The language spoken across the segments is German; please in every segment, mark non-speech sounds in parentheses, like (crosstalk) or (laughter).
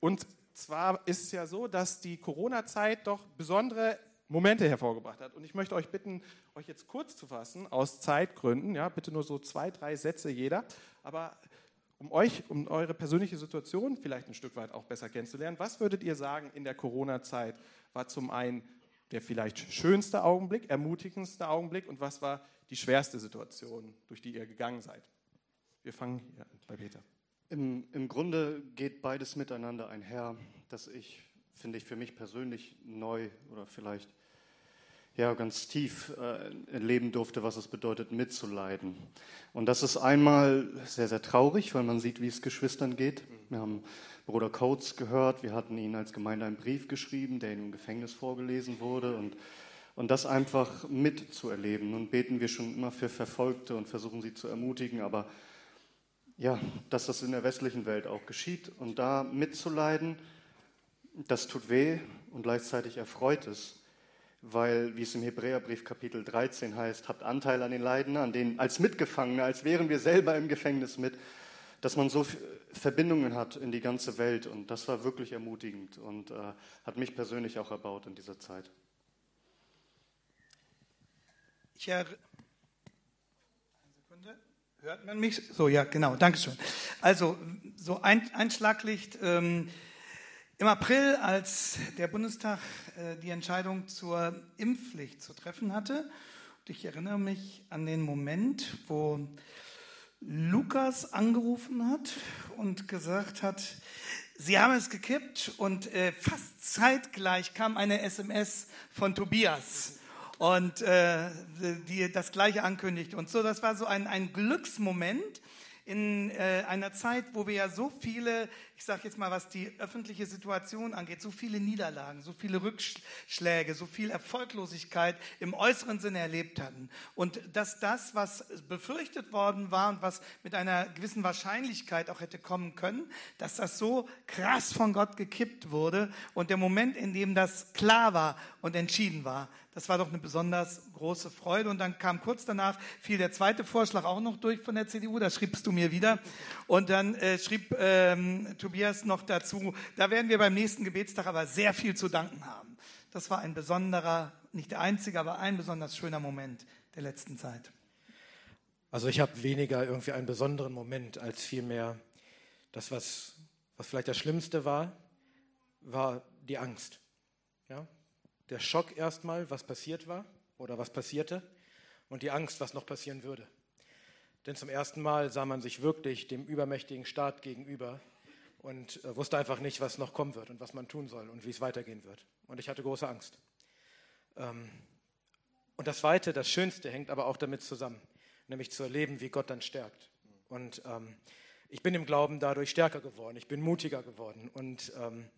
Und zwar ist es ja so, dass die Corona-Zeit doch besondere Momente hervorgebracht hat. Und ich möchte euch bitten, euch jetzt kurz zu fassen, aus Zeitgründen. Ja, bitte nur so zwei, drei Sätze jeder. Aber um euch, um eure persönliche Situation vielleicht ein Stück weit auch besser kennenzulernen, was würdet ihr sagen in der Corona-Zeit war zum einen der vielleicht schönste Augenblick, ermutigendste Augenblick und was war die schwerste Situation, durch die ihr gegangen seid? Wir fangen hier bei Peter. Im, Im Grunde geht beides miteinander einher, dass ich, finde ich, für mich persönlich neu oder vielleicht ja, ganz tief äh, erleben durfte, was es bedeutet, mitzuleiden. Und das ist einmal sehr, sehr traurig, weil man sieht, wie es Geschwistern geht. Wir haben Bruder Coates gehört, wir hatten ihnen als Gemeinde einen Brief geschrieben, der ihnen im Gefängnis vorgelesen wurde. Und, und das einfach mitzuerleben. Nun beten wir schon immer für Verfolgte und versuchen sie zu ermutigen, aber ja, dass das in der westlichen Welt auch geschieht und da mitzuleiden, das tut weh und gleichzeitig erfreut es, weil, wie es im Hebräerbrief Kapitel 13 heißt, habt Anteil an den Leiden, an denen als Mitgefangene, als wären wir selber im Gefängnis mit, dass man so Verbindungen hat in die ganze Welt und das war wirklich ermutigend und äh, hat mich persönlich auch erbaut in dieser Zeit. Ich er Hört man mich? So, ja, genau, danke schön. Also, so ein, ein Schlaglicht. Ähm, Im April, als der Bundestag äh, die Entscheidung zur Impfpflicht zu treffen hatte, und ich erinnere mich an den Moment, wo Lukas angerufen hat und gesagt hat, Sie haben es gekippt und äh, fast zeitgleich kam eine SMS von Tobias und äh, die das Gleiche ankündigt. Und so, das war so ein, ein Glücksmoment in äh, einer Zeit, wo wir ja so viele, ich sage jetzt mal, was die öffentliche Situation angeht, so viele Niederlagen, so viele Rückschläge, so viel Erfolglosigkeit im äußeren Sinne erlebt hatten. Und dass das, was befürchtet worden war und was mit einer gewissen Wahrscheinlichkeit auch hätte kommen können, dass das so krass von Gott gekippt wurde und der Moment, in dem das klar war und entschieden war, das war doch eine besonders große Freude. Und dann kam kurz danach, fiel der zweite Vorschlag auch noch durch von der CDU, da schriebst du mir wieder. Und dann äh, schrieb ähm, Tobias noch dazu, da werden wir beim nächsten Gebetstag aber sehr viel zu danken haben. Das war ein besonderer, nicht der einzige, aber ein besonders schöner Moment der letzten Zeit. Also ich habe weniger irgendwie einen besonderen Moment als vielmehr das, was, was vielleicht das Schlimmste war, war die Angst. Ja? Der Schock erstmal, was passiert war oder was passierte und die Angst, was noch passieren würde. Denn zum ersten Mal sah man sich wirklich dem übermächtigen Staat gegenüber und äh, wusste einfach nicht, was noch kommen wird und was man tun soll und wie es weitergehen wird. Und ich hatte große Angst. Ähm, und das Zweite, das Schönste, hängt aber auch damit zusammen, nämlich zu erleben, wie Gott dann stärkt. Und ähm, ich bin im Glauben dadurch stärker geworden, ich bin mutiger geworden und ähm,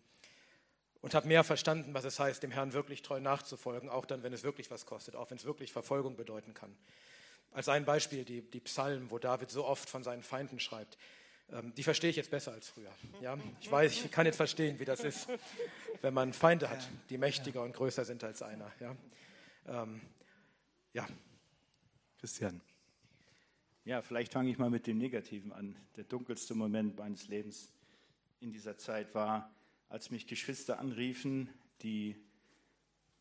und habe mehr verstanden, was es heißt, dem Herrn wirklich treu nachzufolgen, auch dann, wenn es wirklich was kostet, auch wenn es wirklich Verfolgung bedeuten kann. Als ein Beispiel die, die Psalmen, wo David so oft von seinen Feinden schreibt. Ähm, die verstehe ich jetzt besser als früher. Ja? Ich weiß, ich kann jetzt verstehen, wie das ist, wenn man Feinde hat, die mächtiger und größer sind als einer. Ja, ähm, ja. Christian. Ja, vielleicht fange ich mal mit dem Negativen an. Der dunkelste Moment meines Lebens in dieser Zeit war, als mich Geschwister anriefen, die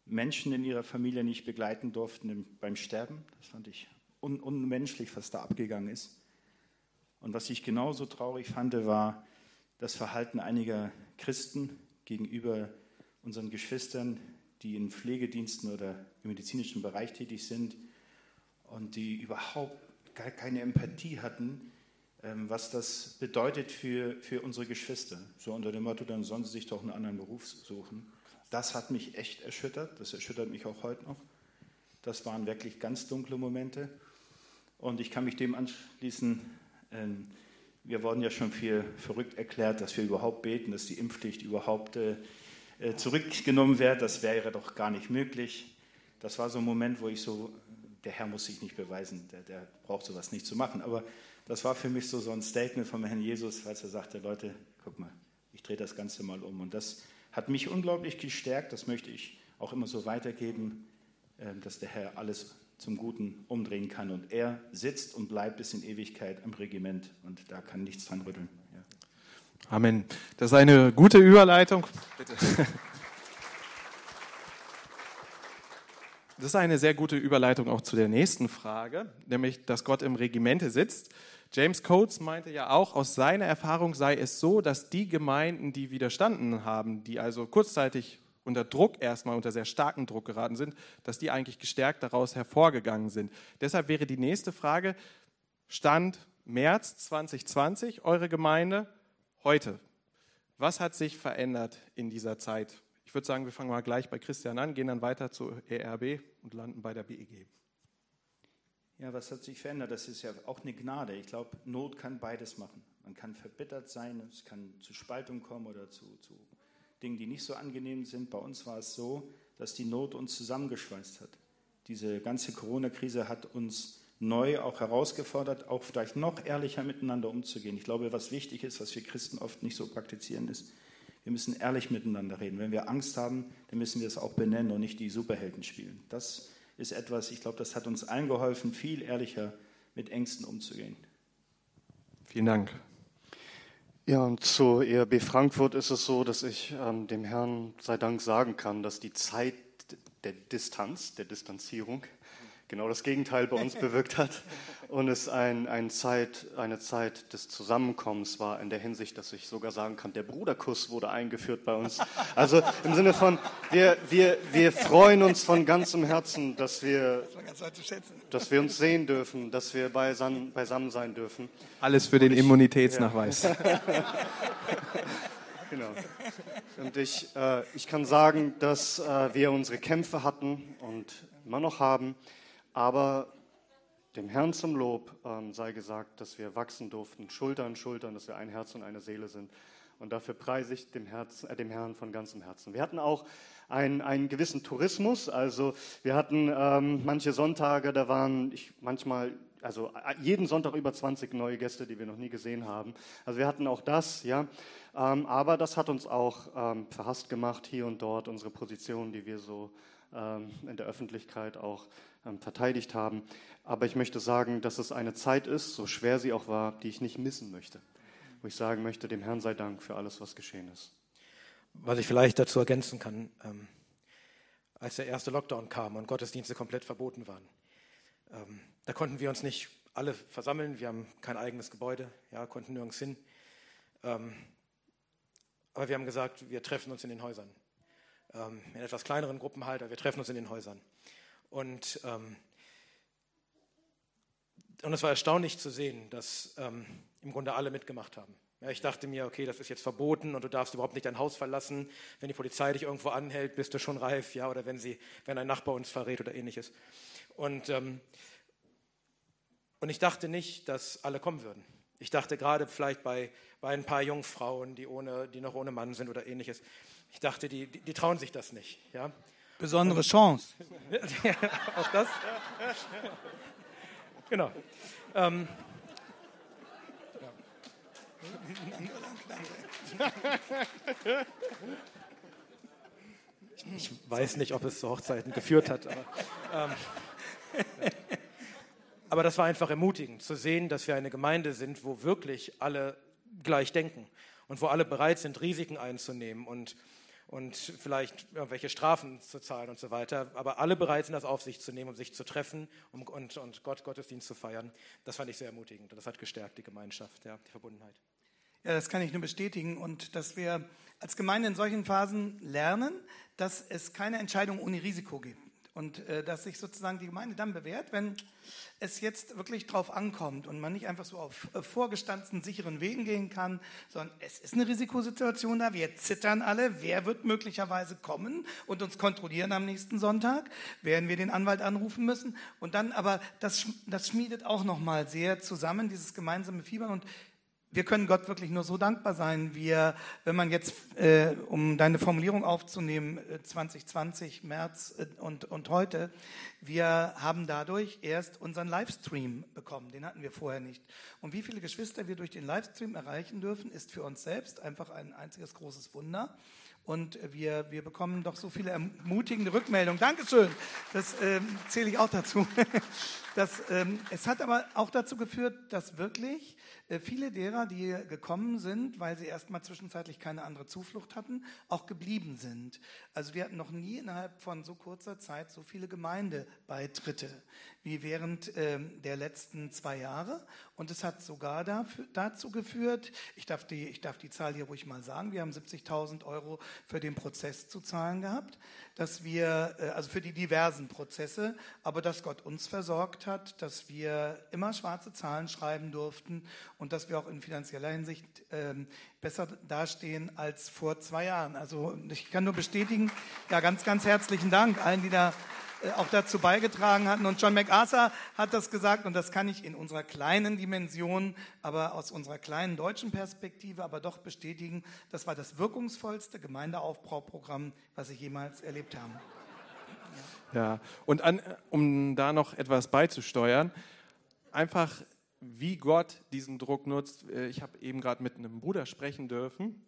Menschen in ihrer Familie nicht begleiten durften beim Sterben. Das fand ich un unmenschlich, was da abgegangen ist. Und was ich genauso traurig fand, war das Verhalten einiger Christen gegenüber unseren Geschwistern, die in Pflegediensten oder im medizinischen Bereich tätig sind und die überhaupt gar keine Empathie hatten was das bedeutet für, für unsere Geschwister. So unter dem Motto, dann sollen sie sich doch einen anderen Beruf suchen. Das hat mich echt erschüttert, das erschüttert mich auch heute noch. Das waren wirklich ganz dunkle Momente. Und ich kann mich dem anschließen, ähm, wir wurden ja schon viel verrückt erklärt, dass wir überhaupt beten, dass die Impfpflicht überhaupt äh, äh, zurückgenommen wird. Das wäre doch gar nicht möglich. Das war so ein Moment, wo ich so, der Herr muss sich nicht beweisen, der, der braucht sowas nicht zu machen. Aber das war für mich so, so ein Statement vom Herrn Jesus, als er sagte, Leute, guck mal, ich drehe das Ganze mal um. Und das hat mich unglaublich gestärkt, das möchte ich auch immer so weitergeben, ähm, dass der Herr alles zum Guten umdrehen kann. Und er sitzt und bleibt bis in Ewigkeit am Regiment und da kann nichts dran rütteln. Ja. Amen. Das ist eine gute Überleitung. Bitte. Das ist eine sehr gute Überleitung auch zu der nächsten Frage, nämlich, dass Gott im Regimente sitzt. James Coates meinte ja auch, aus seiner Erfahrung sei es so, dass die Gemeinden, die widerstanden haben, die also kurzzeitig unter Druck erstmal, unter sehr starken Druck geraten sind, dass die eigentlich gestärkt daraus hervorgegangen sind. Deshalb wäre die nächste Frage, Stand März 2020, eure Gemeinde, heute. Was hat sich verändert in dieser Zeit? Ich würde sagen, wir fangen mal gleich bei Christian an, gehen dann weiter zur ERB und landen bei der BEG. Ja, was hat sich verändert? Das ist ja auch eine Gnade. Ich glaube, Not kann beides machen. Man kann verbittert sein, es kann zu Spaltung kommen oder zu, zu Dingen, die nicht so angenehm sind. Bei uns war es so, dass die Not uns zusammengeschweißt hat. Diese ganze Corona-Krise hat uns neu auch herausgefordert, auch vielleicht noch ehrlicher miteinander umzugehen. Ich glaube, was wichtig ist, was wir Christen oft nicht so praktizieren, ist, wir müssen ehrlich miteinander reden. Wenn wir Angst haben, dann müssen wir es auch benennen und nicht die Superhelden spielen. Das ist etwas, ich glaube, das hat uns allen geholfen, viel ehrlicher mit Ängsten umzugehen. Vielen Dank. Ja, und zu ERB Frankfurt ist es so, dass ich ähm, dem Herrn sei Dank sagen kann, dass die Zeit der Distanz, der Distanzierung, genau das Gegenteil bei uns (laughs) bewirkt hat und es ein, ein Zeit, eine Zeit des Zusammenkommens war in der Hinsicht, dass ich sogar sagen kann, der Bruderkuss wurde eingeführt bei uns. Also im Sinne von, wir, wir, wir freuen uns von ganzem Herzen, dass wir, dass wir uns sehen dürfen, dass wir beisammen, beisammen sein dürfen. Alles für den ich, Immunitätsnachweis. Ja. (laughs) Genau. Und ich, äh, ich kann sagen, dass äh, wir unsere Kämpfe hatten und immer noch haben. Aber dem Herrn zum Lob ähm, sei gesagt, dass wir wachsen durften, Schulter an Schultern, dass wir ein Herz und eine Seele sind. Und dafür preise ich dem, Herzen, äh, dem Herrn von ganzem Herzen. Wir hatten auch einen, einen gewissen Tourismus. Also wir hatten ähm, manche Sonntage, da waren ich manchmal, also äh, jeden Sonntag über 20 neue Gäste, die wir noch nie gesehen haben. Also wir hatten auch das, ja. Ähm, aber das hat uns auch ähm, verhasst gemacht, hier und dort unsere Position, die wir so ähm, in der Öffentlichkeit auch verteidigt haben. Aber ich möchte sagen, dass es eine Zeit ist, so schwer sie auch war, die ich nicht missen möchte. Wo ich sagen möchte, dem Herrn sei Dank für alles, was geschehen ist. Was ich vielleicht dazu ergänzen kann, ähm, als der erste Lockdown kam und Gottesdienste komplett verboten waren, ähm, da konnten wir uns nicht alle versammeln. Wir haben kein eigenes Gebäude, ja, konnten nirgends hin. Ähm, aber wir haben gesagt, wir treffen uns in den Häusern. Ähm, in etwas kleineren Gruppen halt, aber wir treffen uns in den Häusern. Und, ähm, und es war erstaunlich zu sehen, dass ähm, im Grunde alle mitgemacht haben. Ja, ich dachte mir, okay, das ist jetzt verboten und du darfst überhaupt nicht dein Haus verlassen. Wenn die Polizei dich irgendwo anhält, bist du schon reif, ja, oder wenn sie, wenn ein Nachbar uns verrät oder ähnliches. Und, ähm, und ich dachte nicht, dass alle kommen würden. Ich dachte gerade vielleicht bei, bei ein paar Jungfrauen, die, ohne, die noch ohne Mann sind oder ähnliches. Ich dachte, die, die, die trauen sich das nicht. Ja? Besondere Chance. (laughs) Auch das? genau. Ähm, Ich weiß nicht, ob es zu Hochzeiten geführt hat, aber, ähm, aber das war einfach ermutigend zu sehen, dass wir eine Gemeinde sind, wo wirklich alle gleich denken und wo alle bereit sind, Risiken einzunehmen und und vielleicht irgendwelche Strafen zu zahlen und so weiter. Aber alle bereit sind, das auf sich zu nehmen, um sich zu treffen um, und, und Gott Gottesdienst zu feiern. Das fand ich sehr ermutigend. Das hat gestärkt, die Gemeinschaft, ja, die Verbundenheit. Ja, das kann ich nur bestätigen. Und dass wir als Gemeinde in solchen Phasen lernen, dass es keine Entscheidung ohne Risiko gibt. Und äh, dass sich sozusagen die Gemeinde dann bewährt, wenn es jetzt wirklich drauf ankommt und man nicht einfach so auf äh, vorgestanzten, sicheren Wegen gehen kann, sondern es ist eine Risikosituation da. Wir zittern alle. Wer wird möglicherweise kommen und uns kontrollieren am nächsten Sonntag? Werden wir den Anwalt anrufen müssen? Und dann aber, das, das schmiedet auch nochmal sehr zusammen, dieses gemeinsame Fiebern. Und wir können Gott wirklich nur so dankbar sein. Wir, wenn man jetzt, äh, um deine Formulierung aufzunehmen, 2020, äh, März äh, und, und heute, Wir haben dadurch erst unseren Livestream bekommen. Den hatten wir vorher nicht. Und wie viele Geschwister wir durch den Livestream erreichen dürfen, ist für uns selbst einfach ein einziges großes Wunder. Und wir, wir bekommen doch so viele ermutigende Rückmeldungen. Dankeschön. Das ähm, zähle ich auch dazu. (laughs) Das, ähm, es hat aber auch dazu geführt, dass wirklich viele derer, die gekommen sind, weil sie erstmal zwischenzeitlich keine andere Zuflucht hatten, auch geblieben sind. Also wir hatten noch nie innerhalb von so kurzer Zeit so viele Gemeindebeitritte wie während ähm, der letzten zwei Jahre. Und es hat sogar dazu geführt, ich darf, die, ich darf die Zahl hier ruhig mal sagen, wir haben 70.000 Euro für den Prozess zu zahlen gehabt, dass wir, äh, also für die diversen Prozesse, aber dass Gott uns versorgt hat, dass wir immer schwarze Zahlen schreiben durften und dass wir auch in finanzieller Hinsicht ähm, besser dastehen als vor zwei Jahren. Also ich kann nur bestätigen, ja, ganz, ganz herzlichen Dank allen, die da äh, auch dazu beigetragen hatten. Und John MacArthur hat das gesagt, und das kann ich in unserer kleinen Dimension, aber aus unserer kleinen deutschen Perspektive, aber doch bestätigen, das war das wirkungsvollste Gemeindeaufbauprogramm, was ich jemals erlebt habe. Ja, und an, um da noch etwas beizusteuern, einfach wie Gott diesen Druck nutzt. Äh, ich habe eben gerade mit einem Bruder sprechen dürfen,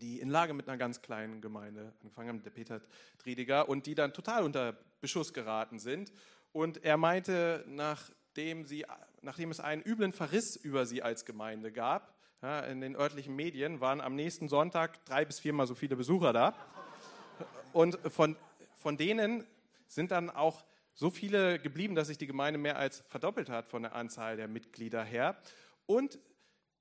die in Lage mit einer ganz kleinen Gemeinde angefangen haben, der Peter Triediger, und die dann total unter Beschuss geraten sind. Und er meinte, nachdem, sie, nachdem es einen üblen Verriss über sie als Gemeinde gab, ja, in den örtlichen Medien waren am nächsten Sonntag drei bis viermal so viele Besucher da. Und von, von denen sind dann auch so viele geblieben, dass sich die Gemeinde mehr als verdoppelt hat von der Anzahl der Mitglieder her. Und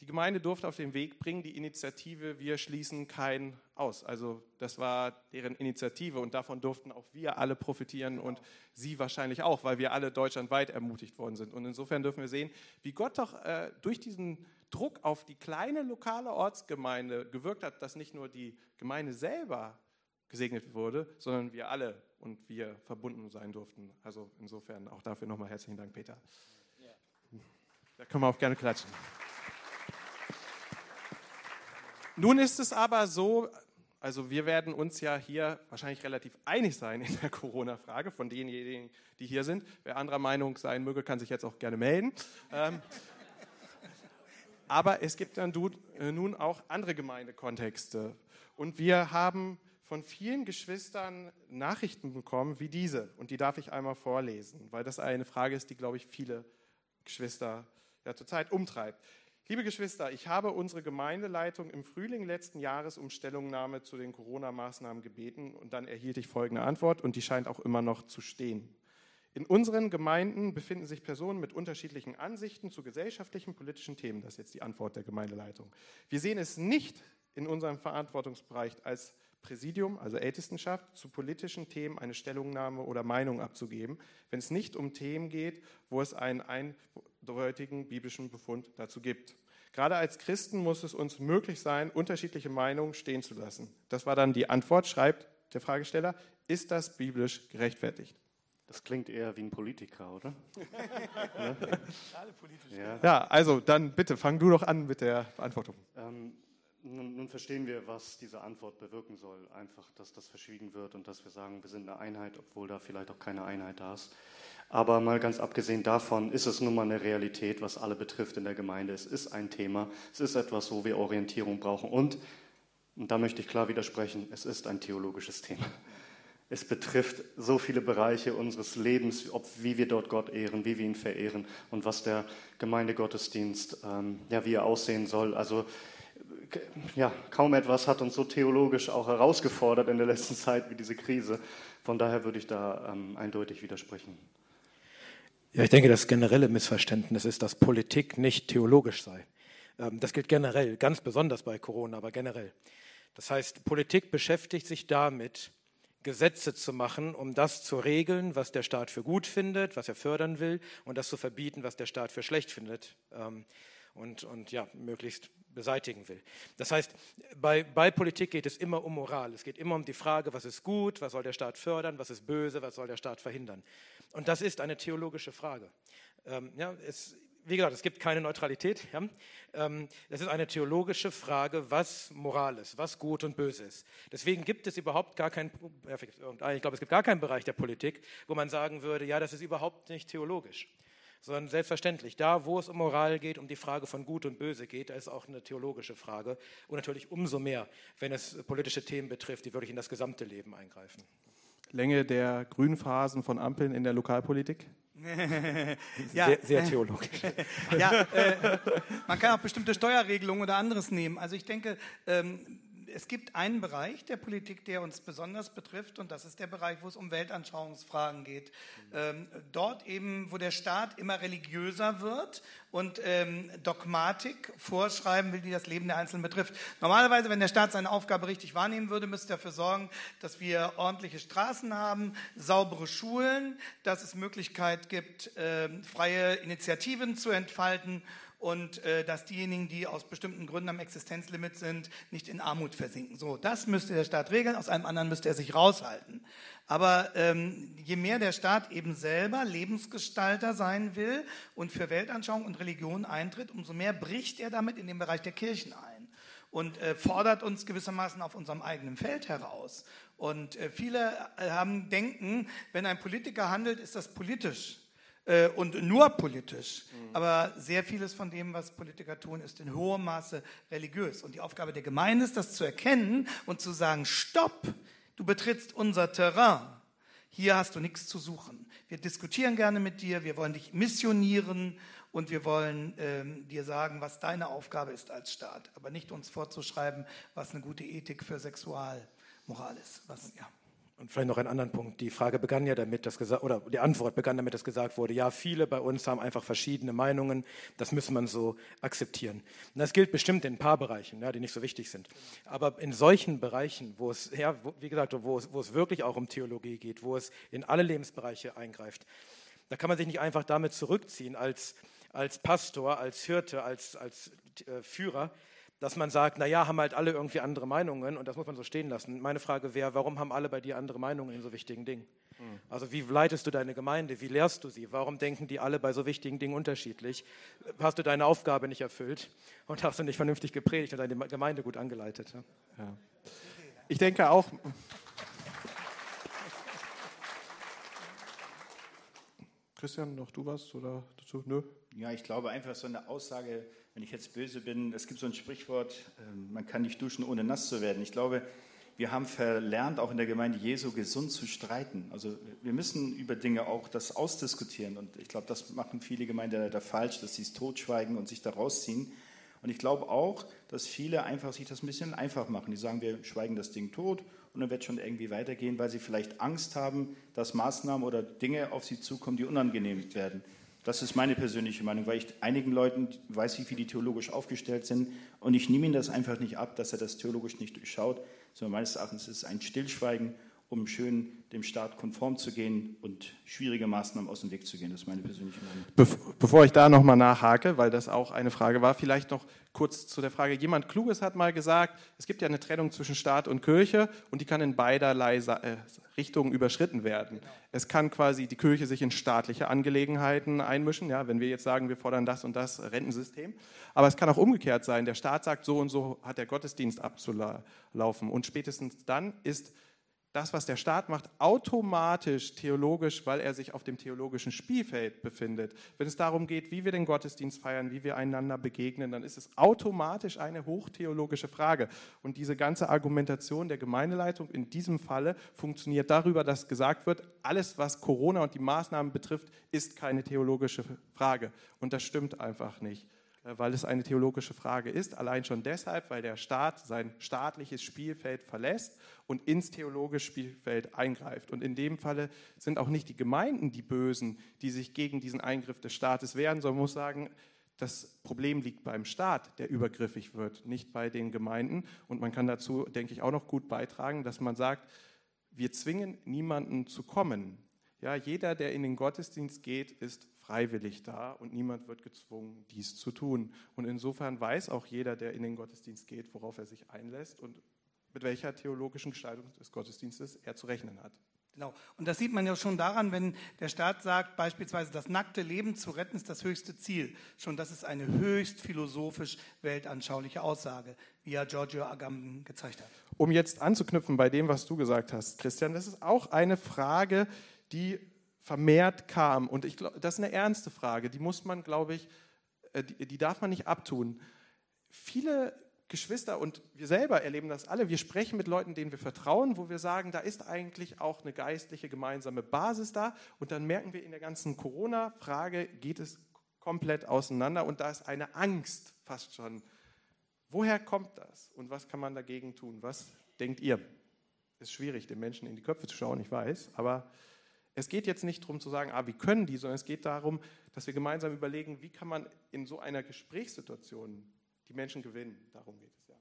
die Gemeinde durfte auf den Weg bringen, die Initiative Wir schließen kein aus. Also das war deren Initiative und davon durften auch wir alle profitieren und Sie wahrscheinlich auch, weil wir alle deutschlandweit ermutigt worden sind. Und insofern dürfen wir sehen, wie Gott doch äh, durch diesen Druck auf die kleine lokale Ortsgemeinde gewirkt hat, dass nicht nur die Gemeinde selber gesegnet wurde, sondern wir alle und wir verbunden sein durften. Also insofern auch dafür nochmal herzlichen Dank, Peter. Da können wir auch gerne klatschen. Nun ist es aber so, also wir werden uns ja hier wahrscheinlich relativ einig sein in der Corona-Frage von denjenigen, die hier sind. Wer anderer Meinung sein möge, kann sich jetzt auch gerne melden. Ähm, aber es gibt dann äh, nun auch andere Gemeindekontexte. Und wir haben von vielen Geschwistern Nachrichten bekommen wie diese. Und die darf ich einmal vorlesen, weil das eine Frage ist, die, glaube ich, viele Geschwister ja zurzeit umtreibt. Liebe Geschwister, ich habe unsere Gemeindeleitung im Frühling letzten Jahres um Stellungnahme zu den Corona-Maßnahmen gebeten und dann erhielt ich folgende Antwort und die scheint auch immer noch zu stehen. In unseren Gemeinden befinden sich Personen mit unterschiedlichen Ansichten zu gesellschaftlichen, politischen Themen. Das ist jetzt die Antwort der Gemeindeleitung. Wir sehen es nicht in unserem Verantwortungsbereich als Präsidium, also Ältestenschaft, zu politischen Themen eine Stellungnahme oder Meinung abzugeben, wenn es nicht um Themen geht, wo es einen eindeutigen biblischen Befund dazu gibt. Gerade als Christen muss es uns möglich sein, unterschiedliche Meinungen stehen zu lassen. Das war dann die Antwort, schreibt der Fragesteller. Ist das biblisch gerechtfertigt? Das klingt eher wie ein Politiker, oder? (laughs) ja. ja, also dann bitte fang du doch an mit der Beantwortung. Ähm, nun, nun, verstehen wir, was diese Antwort bewirken soll. Einfach, dass das verschwiegen wird und dass wir sagen, wir sind eine Einheit, obwohl da vielleicht auch keine Einheit da ist. Aber mal ganz abgesehen davon ist es nun mal eine Realität, was alle betrifft in der Gemeinde. Es ist ein Thema, es ist etwas, wo wir Orientierung brauchen. Und, und da möchte ich klar widersprechen, es ist ein theologisches Thema. Es betrifft so viele Bereiche unseres Lebens, ob, wie wir dort Gott ehren, wie wir ihn verehren und was der Gemeindegottesdienst, ähm, ja, wie er aussehen soll. Also ja, kaum etwas hat uns so theologisch auch herausgefordert in der letzten Zeit wie diese Krise. Von daher würde ich da ähm, eindeutig widersprechen. Ja, ich denke, das generelle Missverständnis ist, dass Politik nicht theologisch sei. Ähm, das gilt generell, ganz besonders bei Corona, aber generell. Das heißt, Politik beschäftigt sich damit, Gesetze zu machen, um das zu regeln, was der Staat für gut findet, was er fördern will, und das zu verbieten, was der Staat für schlecht findet ähm, und, und ja, möglichst beseitigen will. Das heißt, bei, bei Politik geht es immer um Moral. Es geht immer um die Frage, was ist gut, was soll der Staat fördern, was ist böse, was soll der Staat verhindern. Und das ist eine theologische Frage. Ähm, ja, es, wie gesagt, es gibt keine Neutralität. Ja? Ähm, das ist eine theologische Frage, was Moral ist, was gut und böse ist. Deswegen gibt es überhaupt gar keinen, ich glaube, es gibt gar keinen Bereich der Politik, wo man sagen würde, ja, das ist überhaupt nicht theologisch. Sondern selbstverständlich, da, wo es um Moral geht, um die Frage von Gut und Böse geht, da ist auch eine theologische Frage. Und natürlich umso mehr, wenn es politische Themen betrifft, die wirklich in das gesamte Leben eingreifen. Länge der Grünphasen von Ampeln in der Lokalpolitik? (laughs) ja, sehr, sehr, theologisch. (laughs) ja, äh, man kann auch bestimmte Steuerregelungen oder anderes nehmen. Also ich denke, ähm, es gibt einen Bereich der Politik, der uns besonders betrifft, und das ist der Bereich, wo es um Weltanschauungsfragen geht. Ähm, dort eben, wo der Staat immer religiöser wird und ähm, Dogmatik vorschreiben will, die das Leben der Einzelnen betrifft. Normalerweise, wenn der Staat seine Aufgabe richtig wahrnehmen würde, müsste er dafür sorgen, dass wir ordentliche Straßen haben, saubere Schulen, dass es Möglichkeit gibt, äh, freie Initiativen zu entfalten und äh, dass diejenigen, die aus bestimmten Gründen am Existenzlimit sind, nicht in Armut versinken. So, das müsste der Staat regeln, aus einem anderen müsste er sich raushalten. Aber ähm, je mehr der Staat eben selber Lebensgestalter sein will und für Weltanschauung und Religion eintritt, umso mehr bricht er damit in den Bereich der Kirchen ein und äh, fordert uns gewissermaßen auf unserem eigenen Feld heraus. Und äh, viele äh, haben denken, wenn ein Politiker handelt, ist das politisch äh, und nur politisch. Mhm. Aber sehr vieles von dem, was Politiker tun, ist in hohem Maße religiös. Und die Aufgabe der Gemeinde ist, das zu erkennen und zu sagen, stopp, du betrittst unser Terrain. Hier hast du nichts zu suchen. Wir diskutieren gerne mit dir, wir wollen dich missionieren und wir wollen ähm, dir sagen, was deine Aufgabe ist als Staat, aber nicht uns vorzuschreiben, was eine gute Ethik für Sexualmoral ist. Was, ja. Und vielleicht noch einen anderen Punkt. Die Frage begann ja damit, dass gesagt, oder die Antwort begann damit, dass gesagt wurde, ja, viele bei uns haben einfach verschiedene Meinungen. Das muss man so akzeptieren. Und das gilt bestimmt in ein paar Bereichen, ja, die nicht so wichtig sind. Aber in solchen Bereichen, wo es, ja, wie gesagt, wo es, wo es wirklich auch um Theologie geht, wo es in alle Lebensbereiche eingreift, da kann man sich nicht einfach damit zurückziehen als, als Pastor, als Hirte, als, als äh, Führer, dass man sagt, naja, haben halt alle irgendwie andere Meinungen und das muss man so stehen lassen. Meine Frage wäre, warum haben alle bei dir andere Meinungen in so wichtigen Dingen? Mhm. Also wie leitest du deine Gemeinde? Wie lehrst du sie? Warum denken die alle bei so wichtigen Dingen unterschiedlich? Hast du deine Aufgabe nicht erfüllt und hast du nicht vernünftig gepredigt und deine Gemeinde gut angeleitet? Ja. Ich denke auch. Christian, noch du was oder dazu? Nö? Ja, ich glaube einfach so eine Aussage wenn ich jetzt böse bin, es gibt so ein Sprichwort, ähm, man kann nicht duschen, ohne nass zu werden. Ich glaube, wir haben verlernt, auch in der Gemeinde Jesu gesund zu streiten. Also wir müssen über Dinge auch das ausdiskutieren. Und ich glaube, das machen viele Gemeindeleiter falsch, dass sie es totschweigen und sich da rausziehen. Und ich glaube auch, dass viele einfach sich das ein bisschen einfach machen. Die sagen, wir schweigen das Ding tot und dann wird schon irgendwie weitergehen, weil sie vielleicht Angst haben, dass Maßnahmen oder Dinge auf sie zukommen, die unangenehm werden. Das ist meine persönliche Meinung, weil ich einigen Leuten weiß wie die theologisch aufgestellt sind. Und ich nehme ihnen das einfach nicht ab, dass er das theologisch nicht durchschaut, sondern meines Erachtens ist es ein Stillschweigen, um schön dem Staat konform zu gehen und schwierige Maßnahmen aus dem Weg zu gehen. Das ist meine persönliche Meinung. Bevor ich da nochmal nachhake, weil das auch eine Frage war, vielleicht noch kurz zu der Frage. Jemand Kluges hat mal gesagt, es gibt ja eine Trennung zwischen Staat und Kirche und die kann in beiderlei äh, Richtungen überschritten werden. Genau. Es kann quasi die Kirche sich in staatliche Angelegenheiten einmischen, ja, wenn wir jetzt sagen, wir fordern das und das Rentensystem. Aber es kann auch umgekehrt sein. Der Staat sagt, so und so hat der Gottesdienst abzulaufen. Und spätestens dann ist das, was der Staat macht, automatisch theologisch, weil er sich auf dem theologischen Spielfeld befindet. Wenn es darum geht, wie wir den Gottesdienst feiern, wie wir einander begegnen, dann ist es automatisch eine hochtheologische Frage. Und diese ganze Argumentation der Gemeindeleitung in diesem Falle funktioniert darüber, dass gesagt wird, alles, was Corona und die Maßnahmen betrifft, ist keine theologische Frage. Und das stimmt einfach nicht. Äh, weil es eine theologische Frage ist, allein schon deshalb, weil der Staat sein staatliches Spielfeld verlässt und ins theologische Spielfeld eingreift. Und in dem Falle sind auch nicht die Gemeinden die Bösen, die sich gegen diesen Eingriff des Staates wehren, sondern man muss sagen, das Problem liegt beim Staat, der übergriffig wird, nicht bei den Gemeinden. Und man kann dazu, denke ich, auch noch gut beitragen, dass man sagt, wir zwingen niemanden zu kommen. Ja, jeder, der in den Gottesdienst geht, ist freiwillig da und niemand wird gezwungen, dies zu tun. Und insofern weiß auch jeder, der in den Gottesdienst geht, worauf er sich einlässt und mit welcher theologischen Gestaltung des Gottesdienstes er zu rechnen hat. Genau. Und das sieht man ja schon daran, wenn der Staat sagt, beispielsweise das nackte Leben zu retten ist das höchste Ziel. Schon das ist eine höchst philosophisch weltanschauliche Aussage, wie ja Giorgio Agamben gezeigt hat. Um jetzt anzuknüpfen bei dem, was du gesagt hast, Christian, das ist auch eine Frage, die vermehrt kam. Und ich glaube, das ist eine ernste Frage, die muss man, glaube ich, äh, die, die darf man nicht abtun. Viele Geschwister und wir selber erleben das alle. Wir sprechen mit Leuten, denen wir vertrauen, wo wir sagen, da ist eigentlich auch eine geistliche gemeinsame Basis da. Und dann merken wir in der ganzen Corona-Frage geht es komplett auseinander und da ist eine Angst fast schon. Woher kommt das und was kann man dagegen tun? Was denkt ihr? Es ist schwierig, den Menschen in die Köpfe zu schauen, ich weiß, aber es geht jetzt nicht darum zu sagen, ah, wie können die, sondern es geht darum, dass wir gemeinsam überlegen, wie kann man in so einer Gesprächssituation die Menschen gewinnen. Darum geht es ja.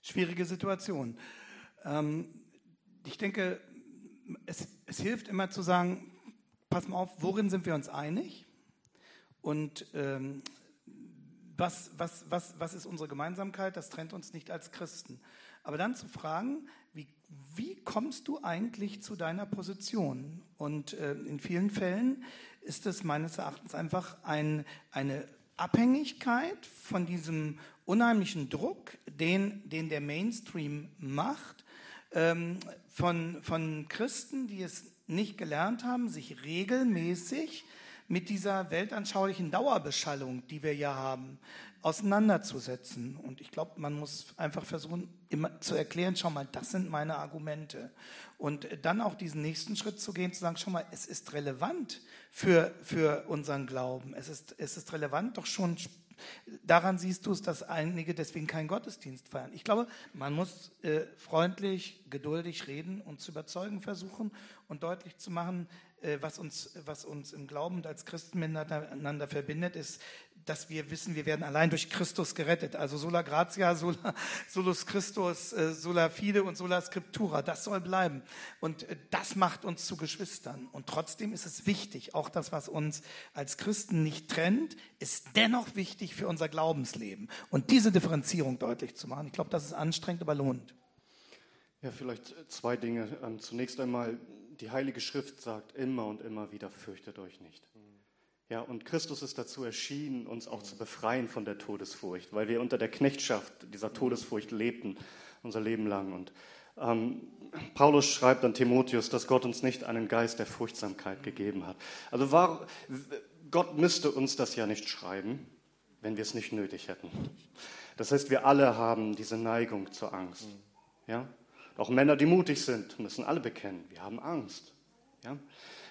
Schwierige Situation. Ähm, ich denke, es, es, hilft immer zu sagen, pass mal auf, worin sind wir uns einig? Und ähm, was, was, was, was ist unsere Gemeinsamkeit? Das trennt uns nicht als Christen. Aber dann zu fragen, wie, wie kommst du eigentlich zu deiner Position? Und äh, in vielen Fällen ist es meines Erachtens einfach ein, eine Abhängigkeit von diesem unheimlichen Druck, den, den der Mainstream macht, ähm, von, von Christen, die es nicht gelernt haben, sich regelmäßig mit dieser weltanschaulichen Dauerbeschallung, die wir ja haben, auseinanderzusetzen. Und ich glaube, man muss einfach versuchen, immer zu erklären, schau mal, das sind meine Argumente. Und dann auch diesen nächsten Schritt zu gehen, zu sagen, schau mal, es ist relevant für, für unseren Glauben. Es ist, es ist relevant doch schon Daran siehst du es, dass einige deswegen keinen Gottesdienst feiern. Ich glaube, man muss äh, freundlich, geduldig reden und zu überzeugen versuchen und deutlich zu machen, was, uns, was uns im Glauben und als Christen miteinander verbindet, ist, dass wir wissen, wir werden allein durch Christus gerettet. Also sola gratia, sola, solus Christus, äh, sola fide und sola scriptura. Das soll bleiben. Und äh, das macht uns zu Geschwistern. Und trotzdem ist es wichtig, auch das, was uns als Christen nicht trennt, ist dennoch wichtig für unser Glaubensleben. Und diese Differenzierung deutlich zu machen, ich glaube, das ist anstrengend, aber lohnt. Ja, vielleicht zwei Dinge. Ähm, zunächst einmal, die Heilige Schrift sagt immer und immer wieder, fürchtet euch nicht. Ja, und Christus ist dazu erschienen, uns auch zu befreien von der Todesfurcht, weil wir unter der Knechtschaft dieser Todesfurcht lebten, unser Leben lang. Und ähm, Paulus schreibt an Timotheus, dass Gott uns nicht einen Geist der Furchtsamkeit gegeben hat. Also war, Gott müsste uns das ja nicht schreiben, wenn wir es nicht nötig hätten. Das heißt, wir alle haben diese Neigung zur Angst. Ja? Auch Männer, die mutig sind, müssen alle bekennen, wir haben Angst. Ja?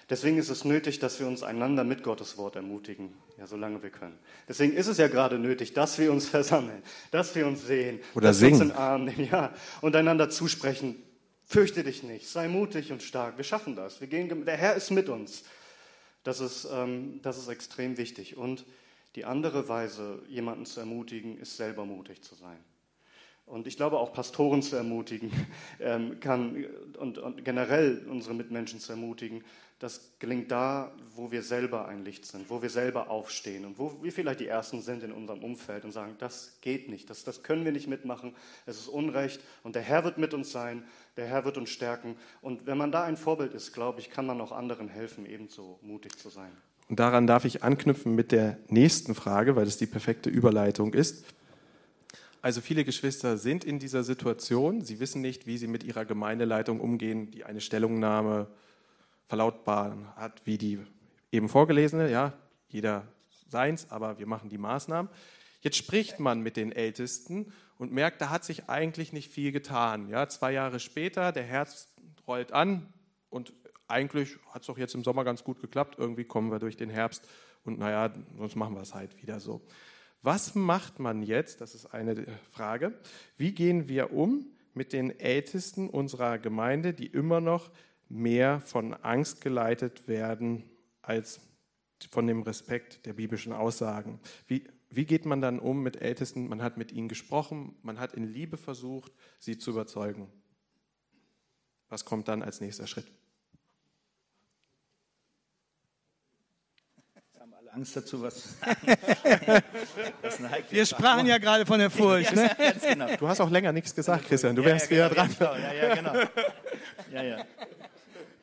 Deswegen ist es nötig, dass wir uns einander mit Gottes Wort ermutigen, ja, solange wir können. Deswegen ist es ja gerade nötig, dass wir uns (laughs) versammeln, dass wir uns sehen, Oder dass singen. wir uns in Arm nehmen, ja, und einander zusprechen. Fürchte dich nicht, sei mutig und stark. Wir schaffen das. Wir gehen, der Herr ist mit uns. Das ist, ähm, das ist extrem wichtig. Und die andere Weise, jemanden zu ermutigen, ist selber mutig zu sein. Und ich glaube auch Pastoren zu ermutigen (laughs) ähm, kann und, und generell unsere Mitmenschen zu ermutigen, das gelingt da, wo wir selber ein Licht sind, wo wir selber aufstehen und wo wir vielleicht die Ersten sind in unserem Umfeld und sagen, das geht nicht, das, das können wir nicht mitmachen, es ist Unrecht und der Herr wird mit uns sein, der Herr wird uns stärken. Und wenn man da ein Vorbild ist, glaube ich, kann man auch anderen helfen, ebenso mutig zu sein. Und daran darf ich anknüpfen mit der nächsten Frage, weil das die perfekte Überleitung ist. Also viele Geschwister sind in dieser Situation, sie wissen nicht, wie sie mit ihrer Gemeindeleitung umgehen, die eine Stellungnahme verlautbaren hat, wie die eben vorgelesene, ja, jeder seins, aber wir machen die Maßnahmen. Jetzt spricht man mit den Ältesten und merkt, da hat sich eigentlich nicht viel getan. Ja, zwei Jahre später, der Herbst rollt an und eigentlich hat es doch jetzt im Sommer ganz gut geklappt. Irgendwie kommen wir durch den Herbst und naja, sonst machen wir es halt wieder so. Was macht man jetzt? Das ist eine Frage. Wie gehen wir um mit den Ältesten unserer Gemeinde, die immer noch mehr von Angst geleitet werden als von dem Respekt der biblischen Aussagen. Wie, wie geht man dann um mit Ältesten? Man hat mit ihnen gesprochen, man hat in Liebe versucht, sie zu überzeugen. Was kommt dann als nächster Schritt? Jetzt haben alle Angst dazu, was, (laughs) was Wir sprachen ja gerade von der Furcht. Ne? (laughs) Genau. Du hast auch länger nichts gesagt, Christian. Du wärst ja, ja, wieder genau, dran. Ja, ja, genau. Ja, ja. (laughs)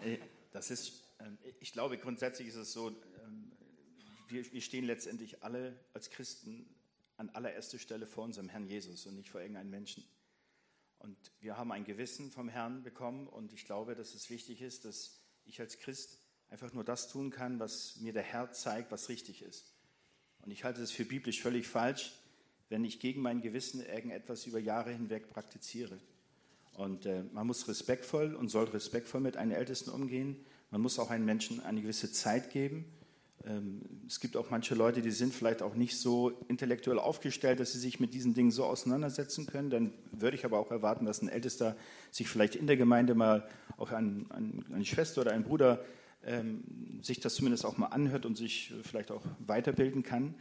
Äh, das ist, ähm, ich glaube, grundsätzlich ist es so, ähm, wir stehen letztendlich alle als Christen an allererster Stelle vor unserem Herrn Jesus und nicht vor irgendeinem Menschen. Und wir haben ein Gewissen vom Herrn bekommen und ich glaube, dass es wichtig ist, dass ich als Christ einfach nur das tun kann, was mir der Herr zeigt, was richtig ist. Und ich halte es für biblisch völlig falsch, wenn ich gegen mein Gewissen irgendetwas über Jahre hinweg praktiziere. Und äh, man muss respektvoll und soll respektvoll mit einem Ältesten umgehen. Man muss auch einem Menschen eine gewisse Zeit geben. Ähm, es gibt auch manche Leute, die sind vielleicht auch nicht so intellektuell aufgestellt, dass sie sich mit diesen Dingen so auseinandersetzen können. Dann würde ich aber auch erwarten, dass ein Ältester sich vielleicht in der Gemeinde mal auch an, an eine Schwester oder einen Bruder ähm, sich das zumindest auch mal anhört und sich vielleicht auch weiterbilden kann.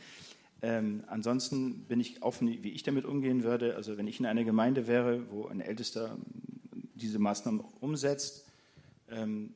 Ähm, ansonsten bin ich offen, wie ich damit umgehen würde. Also wenn ich in einer Gemeinde wäre, wo ein Ältester diese Maßnahmen umsetzt, ähm,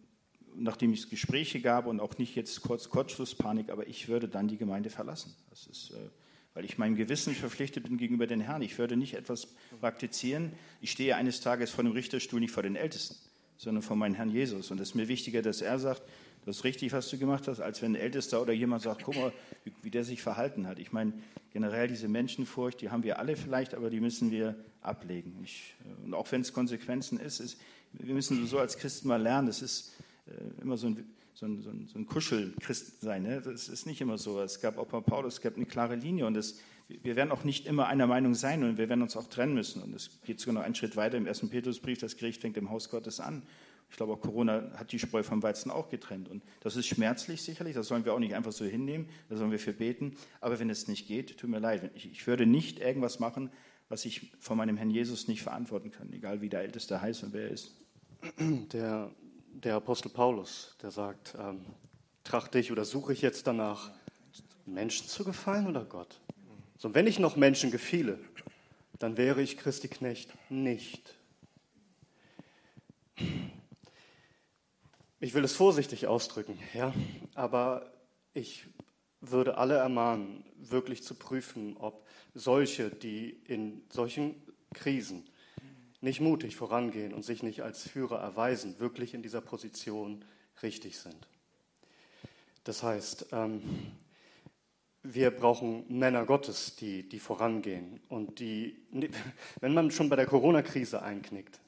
nachdem es Gespräche gab und auch nicht jetzt kurz Kurzschlusspanik, aber ich würde dann die Gemeinde verlassen. Das ist, äh, weil ich meinem Gewissen verpflichtet bin gegenüber den Herrn. Ich würde nicht etwas praktizieren. Ich stehe eines Tages vor dem Richterstuhl, nicht vor den Ältesten sondern von meinem Herrn Jesus. Und es ist mir wichtiger, dass er sagt, das ist richtig, was du gemacht hast, als wenn ein Ältester oder jemand sagt, guck mal, wie, wie der sich verhalten hat. Ich meine, generell diese Menschenfurcht, die haben wir alle vielleicht, aber die müssen wir ablegen. Ich, und auch wenn es Konsequenzen ist, ist, wir müssen so als Christen mal lernen, das ist äh, immer so ein, so ein, so ein, so ein Kuschelchristen sein. Ne? Das ist nicht immer so. Es gab auch bei Paulus, es gab eine klare Linie und das, wir werden auch nicht immer einer Meinung sein und wir werden uns auch trennen müssen. Und es geht sogar noch einen Schritt weiter im ersten Petrusbrief, das Gericht fängt im Haus Gottes an. Ich glaube, auch Corona hat die Spreu vom Weizen auch getrennt. Und das ist schmerzlich sicherlich, das sollen wir auch nicht einfach so hinnehmen, da sollen wir für beten. Aber wenn es nicht geht, tut mir leid. Ich, ich würde nicht irgendwas machen, was ich von meinem Herrn Jesus nicht verantworten kann, egal wie der Älteste heißt und wer er ist. Der, der Apostel Paulus, der sagt, ähm, trachte ich oder suche ich jetzt danach, Menschen zu gefallen oder Gott? So, wenn ich noch Menschen gefiele, dann wäre ich Christi Knecht nicht. Ich will es vorsichtig ausdrücken, ja, aber ich würde alle ermahnen, wirklich zu prüfen, ob solche, die in solchen Krisen nicht mutig vorangehen und sich nicht als Führer erweisen, wirklich in dieser Position richtig sind. Das heißt, ähm, wir brauchen Männer Gottes, die, die vorangehen und die, wenn man schon bei der Corona-Krise einknickt,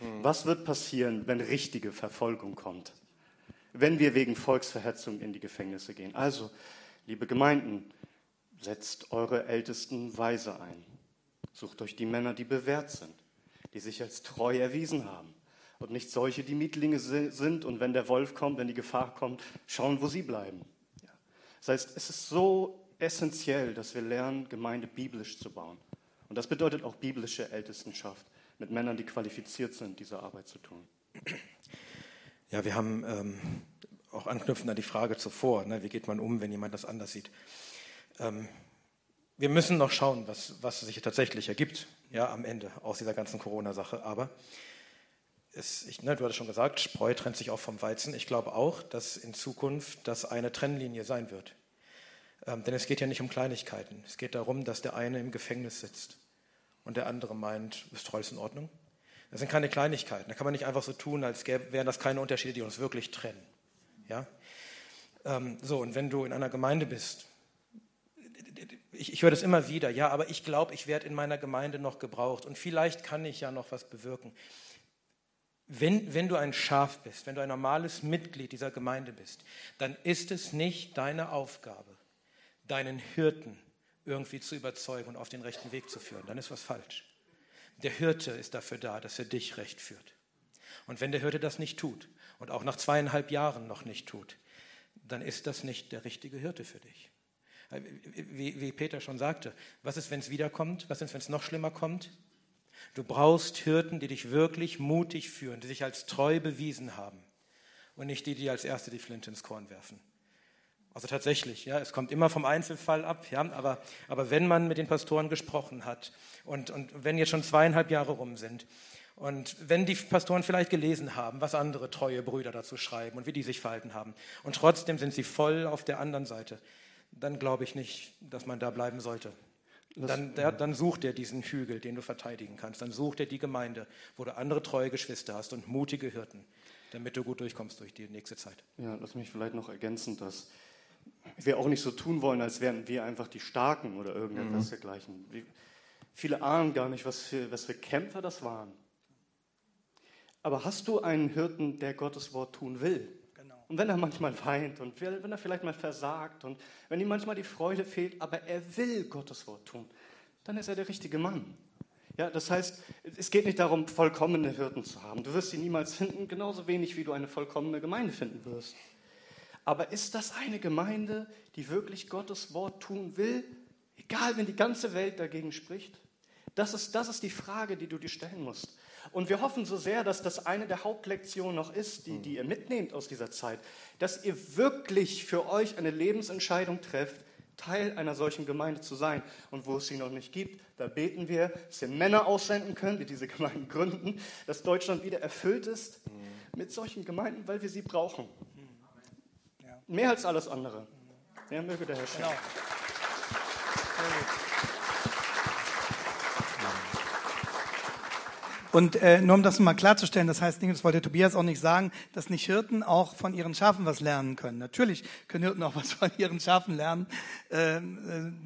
hm. was wird passieren, wenn richtige Verfolgung kommt? Wenn wir wegen Volksverhetzung in die Gefängnisse gehen. Also, liebe Gemeinden, setzt eure Ältesten weise ein. Sucht euch die Männer, die bewährt sind, die sich als treu erwiesen haben. Und nicht solche, die Mietlinge sind und wenn der Wolf kommt, wenn die Gefahr kommt, schauen, wo sie bleiben. Das heißt, es ist so essentiell, dass wir lernen, Gemeinde biblisch zu bauen. Und das bedeutet auch biblische Ältestenschaft, mit Männern, die qualifiziert sind, diese Arbeit zu tun. Ja, wir haben ähm, auch anknüpfend an die Frage zuvor, ne, wie geht man um, wenn jemand das anders sieht. Ähm, wir müssen noch schauen, was, was sich tatsächlich ergibt, ja, am Ende aus dieser ganzen Corona-Sache. Aber es, ich, ne, du hattest schon gesagt, Spreu trennt sich auch vom Weizen. Ich glaube auch, dass in Zukunft das eine Trennlinie sein wird. Ähm, denn es geht ja nicht um Kleinigkeiten. Es geht darum, dass der eine im Gefängnis sitzt und der andere meint, ist alles in Ordnung. Das sind keine Kleinigkeiten. Da kann man nicht einfach so tun, als gäbe, wären das keine Unterschiede, die uns wirklich trennen. Ja? Ähm, so, und wenn du in einer Gemeinde bist, ich, ich höre das immer wieder, ja, aber ich glaube, ich werde in meiner Gemeinde noch gebraucht und vielleicht kann ich ja noch was bewirken wenn, wenn du ein Schaf bist, wenn du ein normales Mitglied dieser Gemeinde bist, dann ist es nicht deine Aufgabe, deinen Hirten irgendwie zu überzeugen und auf den rechten Weg zu führen. Dann ist was falsch. Der Hirte ist dafür da, dass er dich recht führt. Und wenn der Hirte das nicht tut und auch nach zweieinhalb Jahren noch nicht tut, dann ist das nicht der richtige Hirte für dich. Wie, wie Peter schon sagte, was ist, wenn es wiederkommt? Was ist, wenn es noch schlimmer kommt? Du brauchst Hirten, die dich wirklich mutig führen, die sich als treu bewiesen haben und nicht die, die als Erste die Flinte ins Korn werfen. Also tatsächlich, ja, es kommt immer vom Einzelfall ab, ja, aber, aber wenn man mit den Pastoren gesprochen hat und, und wenn jetzt schon zweieinhalb Jahre rum sind und wenn die Pastoren vielleicht gelesen haben, was andere treue Brüder dazu schreiben und wie die sich verhalten haben und trotzdem sind sie voll auf der anderen Seite, dann glaube ich nicht, dass man da bleiben sollte. Dann, der, dann sucht er diesen Hügel, den du verteidigen kannst. Dann sucht er die Gemeinde, wo du andere treue Geschwister hast und mutige Hirten, damit du gut durchkommst durch die nächste Zeit. Ja, lass mich vielleicht noch ergänzen, dass wir auch nicht so tun wollen, als wären wir einfach die Starken oder irgendetwas mhm. dergleichen. Viele ahnen gar nicht, was für, was für Kämpfer das waren. Aber hast du einen Hirten, der Gottes Wort tun will? Und wenn er manchmal weint und wenn er vielleicht mal versagt und wenn ihm manchmal die Freude fehlt, aber er will Gottes Wort tun, dann ist er der richtige Mann. Ja, das heißt, es geht nicht darum, vollkommene Hirten zu haben. Du wirst sie niemals finden, genauso wenig wie du eine vollkommene Gemeinde finden wirst. Aber ist das eine Gemeinde, die wirklich Gottes Wort tun will, egal wenn die ganze Welt dagegen spricht? Das ist, das ist die Frage, die du dir stellen musst. Und wir hoffen so sehr, dass das eine der Hauptlektionen noch ist, die, die ihr mitnehmt aus dieser Zeit, dass ihr wirklich für euch eine Lebensentscheidung trefft, Teil einer solchen Gemeinde zu sein. Und wo es sie noch nicht gibt, da beten wir, dass wir Männer aussenden können, die diese Gemeinden gründen, dass Deutschland wieder erfüllt ist mit solchen Gemeinden, weil wir sie brauchen. Mehr als alles andere. Ja, möge der Herr schenken. Genau. Und äh, nur um das mal klarzustellen, das heißt, das wollte Tobias auch nicht sagen, dass nicht Hirten auch von ihren Schafen was lernen können. Natürlich können Hirten auch was von ihren Schafen lernen, äh, äh,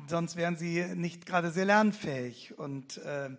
sonst wären sie nicht gerade sehr lernfähig. Und äh,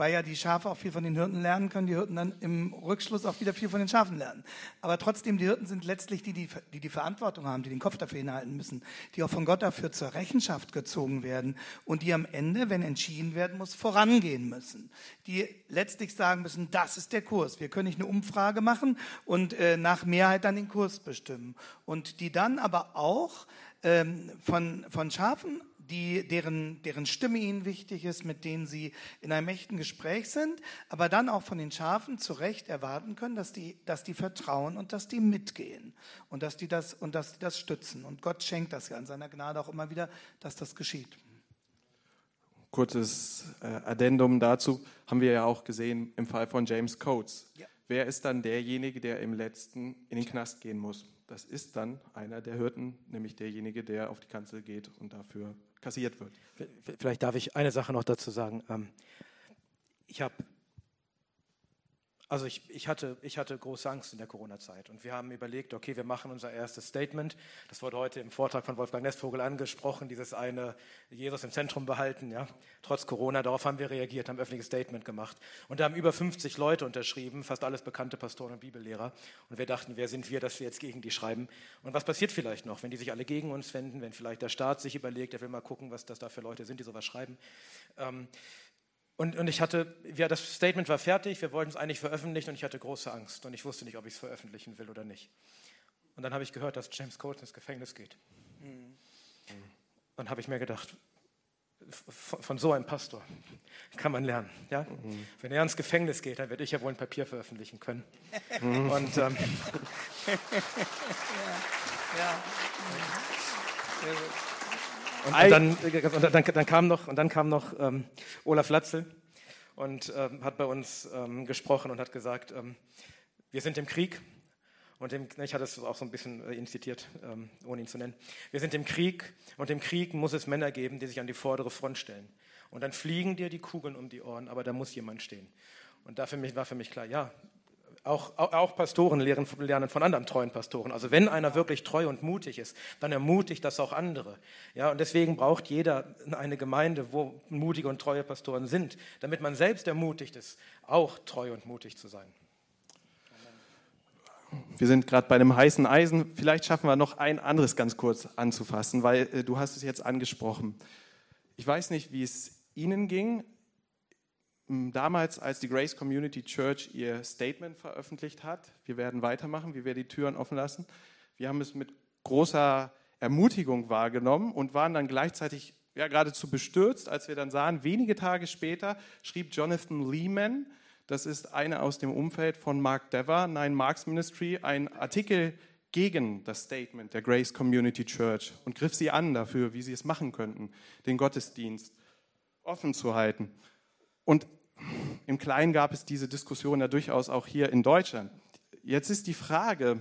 weil ja die Schafe auch viel von den Hirten lernen können, die Hirten dann im Rückschluss auch wieder viel von den Schafen lernen. Aber trotzdem, die Hirten sind letztlich die, die die, die Verantwortung haben, die den Kopf dafür hinhalten müssen, die auch von Gott dafür zur Rechenschaft gezogen werden und die am Ende, wenn entschieden werden muss, vorangehen müssen. Die letztlich sagen müssen, das ist der Kurs. Wir können nicht eine Umfrage machen und äh, nach Mehrheit dann den Kurs bestimmen. Und die dann aber auch ähm, von, von Schafen die, deren, deren Stimme ihnen wichtig ist, mit denen sie in einem echten Gespräch sind, aber dann auch von den Schafen zu Recht erwarten können, dass die, dass die vertrauen und dass die mitgehen und dass die das, und dass die das stützen. Und Gott schenkt das ja in seiner Gnade auch immer wieder, dass das geschieht. Kurzes äh, Addendum dazu haben wir ja auch gesehen im Fall von James Coates. Ja. Wer ist dann derjenige, der im letzten in den Knast gehen muss? Das ist dann einer der Hirten, nämlich derjenige, der auf die Kanzel geht und dafür kassiert wird. Vielleicht darf ich eine Sache noch dazu sagen. Ähm, ich habe also ich, ich, hatte, ich hatte große Angst in der Corona-Zeit und wir haben überlegt, okay, wir machen unser erstes Statement. Das wurde heute im Vortrag von Wolfgang Nestvogel angesprochen, dieses eine Jesus im Zentrum behalten, ja, trotz Corona. Darauf haben wir reagiert, haben ein öffentliches Statement gemacht. Und da haben über 50 Leute unterschrieben, fast alles bekannte Pastoren und Bibellehrer. Und wir dachten, wer sind wir, dass wir jetzt gegen die schreiben? Und was passiert vielleicht noch, wenn die sich alle gegen uns wenden, wenn vielleicht der Staat sich überlegt, er will mal gucken, was das da für Leute sind, die sowas schreiben. Ähm, und, und ich hatte, ja, das Statement war fertig, wir wollten es eigentlich veröffentlichen und ich hatte große Angst und ich wusste nicht, ob ich es veröffentlichen will oder nicht. Und dann habe ich gehört, dass James Coates ins Gefängnis geht. Mhm. Dann habe ich mir gedacht, von, von, so einem Pastor kann man lernen. Ja? Mhm. Wenn er ins Gefängnis geht, dann werde ich ja wohl ein Papier veröffentlichen können. Mhm. (laughs) Und, ähm, ja. ja. Und, und, dann, und dann, dann, kam noch, und dann kam noch ähm, Olaf Latzel und ähm, hat bei uns ähm, gesprochen und hat gesagt, ähm, wir sind im Krieg. Und im, ich hatte es auch so ein bisschen äh, ihn zitiert, ähm, ohne ihn zu nennen. Wir sind im Krieg und im Krieg muss es Männer geben, die sich an die vordere Front stellen. Und dann fliegen dir die Kugeln um die Ohren, aber da muss jemand stehen. Und da für mich, war für mich klar, ja, auch, auch, Pastoren lernen, von anderen treuen Pastoren. Also wenn einer wirklich treu und mutig ist, dann ermutigt das auch andere. Ja, und deswegen braucht jeder eine Gemeinde, wo mutige und treue Pastoren sind, damit man selbst ermutigt ist, auch treu und mutig zu sein. Wir sind gerade bei einem heißen Eisen. Vielleicht schaffen wir noch ein anderes ganz kurz anzufassen, weil äh, du hast es jetzt angesprochen. Ich weiß nicht, wie es Ihnen ging damals, als die Grace Community Church ihr Statement veröffentlicht hat, wir werden weitermachen, wir werden die Türen offen lassen. Wir haben es mit großer Ermutigung wahrgenommen und waren dann gleichzeitig ja, geradezu bestürzt, als wir dann sahen, wenige Tage später schrieb Jonathan Lehman, das ist einer aus dem Umfeld von Mark Dever, Nine Marks Ministry, einen Artikel gegen das Statement der Grace Community Church und griff sie an dafür, wie sie es machen könnten, den Gottesdienst offen zu halten. Und im Kleinen gab es diese Diskussion ja durchaus auch hier in Deutschland. Jetzt ist die Frage,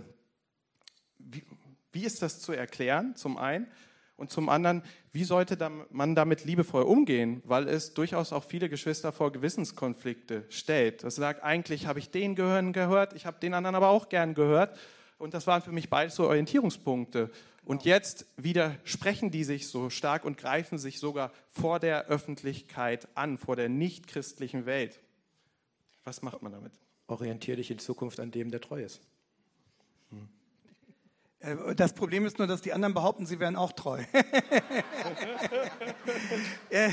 wie, wie ist das zu erklären, zum einen? Und zum anderen, wie sollte man damit liebevoll umgehen? Weil es durchaus auch viele Geschwister vor Gewissenskonflikte stellt. Das sagt, eigentlich habe ich den gehören gehört, ich habe den anderen aber auch gern gehört. Und das waren für mich beides so Orientierungspunkte. Und jetzt widersprechen die sich so stark und greifen sich sogar vor der Öffentlichkeit an, vor der nichtchristlichen Welt. Was macht man damit? Orientiere dich in Zukunft an dem, der treu ist. Hm. Äh, das Problem ist nur, dass die anderen behaupten, sie wären auch treu. (laughs) (laughs) Äh,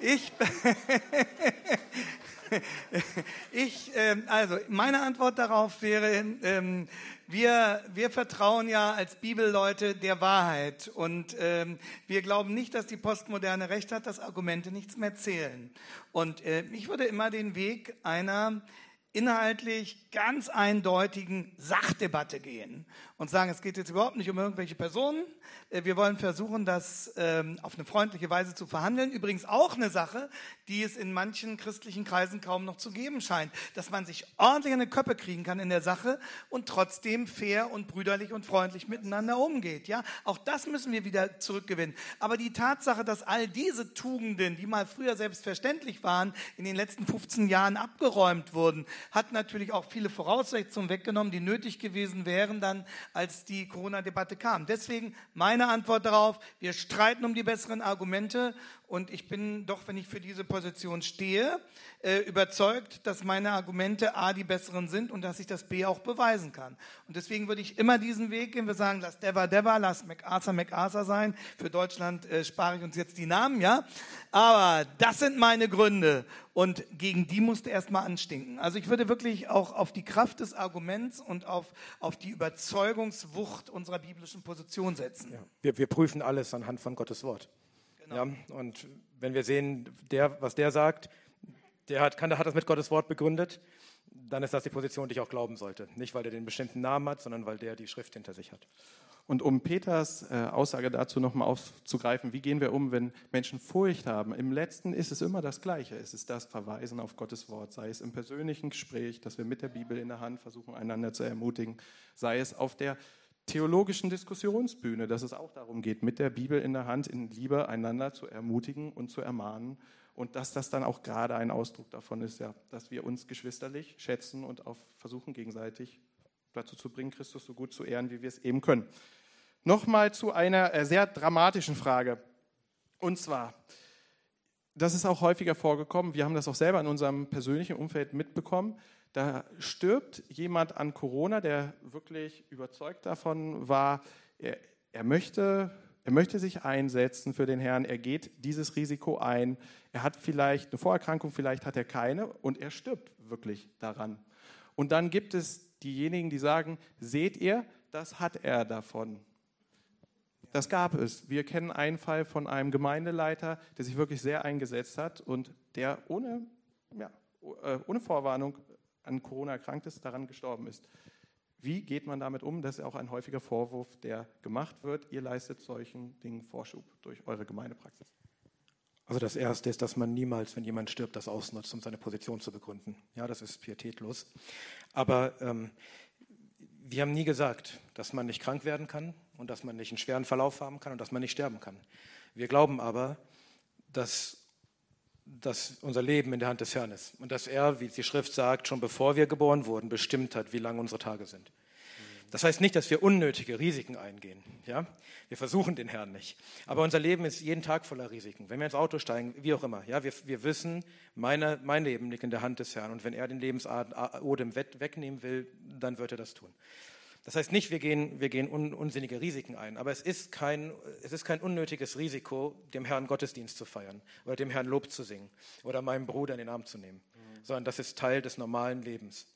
ich, (laughs) (laughs) ich, ähm, also meine Antwort darauf wäre, ähm, wir, wir vertrauen ja als Bibelleute der Wahrheit und ähm, wir glauben nicht, dass die Postmoderne recht hat, dass Argumente nichts mehr zählen. Und äh, ich würde immer den Weg einer inhaltlich ganz eindeutigen Sachdebatte gehen und sagen, es geht jetzt überhaupt nicht um irgendwelche Personen. Äh, wir wollen versuchen, das ähm, auf eine freundliche Weise zu verhandeln. Übrigens auch eine Sache, die es in manchen christlichen Kreisen kaum noch zu geben scheint, dass man sich ordentlich an die Köppe kriegen kann in der Sache und trotzdem fair und brüderlich und freundlich miteinander umgeht. Ja, auch das müssen wir wieder zurückgewinnen. Aber die Tatsache, dass all diese Tugenden, die mal früher selbstverständlich waren, in den letzten 15 Jahren abgeräumt wurden, hat natürlich auch viele Voraussetzungen weggenommen, die nötig gewesen wären dann, als die Corona-Debatte kam. Deswegen meine Antwort darauf, wir streiten um die besseren Argumente und ich bin doch, wenn ich für diese Position stehe, äh, überzeugt, dass meine Argumente A die besseren sind und dass ich das B auch beweisen kann. Und deswegen würde ich immer diesen Weg gehen. Wir sagen, lass Deva Deva, lass MacArthur MacArthur sein. Für Deutschland äh, spare ich uns jetzt die Namen, ja. Aber das sind meine Gründe. Und gegen die musste erstmal anstinken. Also ich würde wirklich auch auf die Kraft des Arguments und auf, auf die Überzeugungswucht unserer biblischen Position setzen. Ja. Wir, wir prüfen alles anhand von Gottes Wort. Genau. Ja, und wenn wir sehen, der, was der sagt, der hat, kann, hat das mit Gottes Wort begründet, dann ist das die Position, die ich auch glauben sollte. Nicht, weil er den bestimmten Namen hat, sondern weil der die Schrift hinter sich hat. Und um Peters äh, Aussage dazu nochmal aufzugreifen, wie gehen wir um, wenn Menschen Furcht haben? Im letzten ist es immer das Gleiche. Es ist das Verweisen auf Gottes Wort, sei es im persönlichen Gespräch, dass wir mit der Bibel in der Hand versuchen, einander zu ermutigen, sei es auf der theologischen Diskussionsbühne, dass es auch darum geht, mit der Bibel in der Hand in Liebe einander zu ermutigen und zu ermahnen. Und dass das dann auch gerade ein Ausdruck davon ist, ja, dass wir uns geschwisterlich schätzen und auch versuchen, gegenseitig dazu zu bringen, Christus so gut zu ehren, wie wir es eben können. Nochmal zu einer äh, sehr dramatischen Frage. Und zwar, das ist auch häufiger vorgekommen, wir haben das auch selber in unserem persönlichen Umfeld mitbekommen, da stirbt jemand an Corona, der wirklich überzeugt davon war, er, er, möchte, er möchte sich einsetzen für den Herrn, er geht dieses Risiko ein, er hat vielleicht eine Vorerkrankung, vielleicht hat er keine und er stirbt wirklich daran. Und dann gibt es diejenigen, die sagen, seht ihr, das hat er davon. Das gab es. Wir kennen einen Fall von einem Gemeindeleiter, der sich wirklich sehr eingesetzt hat und der ohne, ja, äh, ohne Vorwarnung an Corona erkrankt ist, daran gestorben ist. Wie geht man damit um? Das ist auch ein häufiger Vorwurf, der gemacht wird. Ihr leistet solchen Dingen Vorschub durch eure Gemeindepraxis. Also das Erste ist, dass man niemals, wenn jemand stirbt, das ausnutzt, um seine Position zu begründen. Ja, das ist pietätlos. Aber ähm, wir haben nie gesagt, dass man nicht krank werden kann und dass man nicht einen schweren Verlauf haben kann und dass man nicht sterben kann. Wir glauben aber, dass dass unser Leben in der Hand des Herrn ist und dass er, wie die Schrift sagt, schon bevor wir geboren wurden, bestimmt hat, wie lang unsere Tage sind. Das heißt nicht, dass wir unnötige Risiken eingehen. Ja? Wir versuchen den Herrn nicht. Aber unser Leben ist jeden Tag voller Risiken. Wenn wir ins Auto steigen, wie auch immer, ja, wir, wir wissen, meine, mein Leben liegt in der Hand des Herrn. Und wenn er den Lebensodem wegnehmen will, dann wird er das tun. Das heißt nicht, wir gehen, wir gehen un, unsinnige Risiken ein, aber es ist, kein, es ist kein unnötiges Risiko, dem Herrn Gottesdienst zu feiern oder dem Herrn Lob zu singen oder meinem Bruder in den Arm zu nehmen, mhm. sondern das ist Teil des normalen Lebens.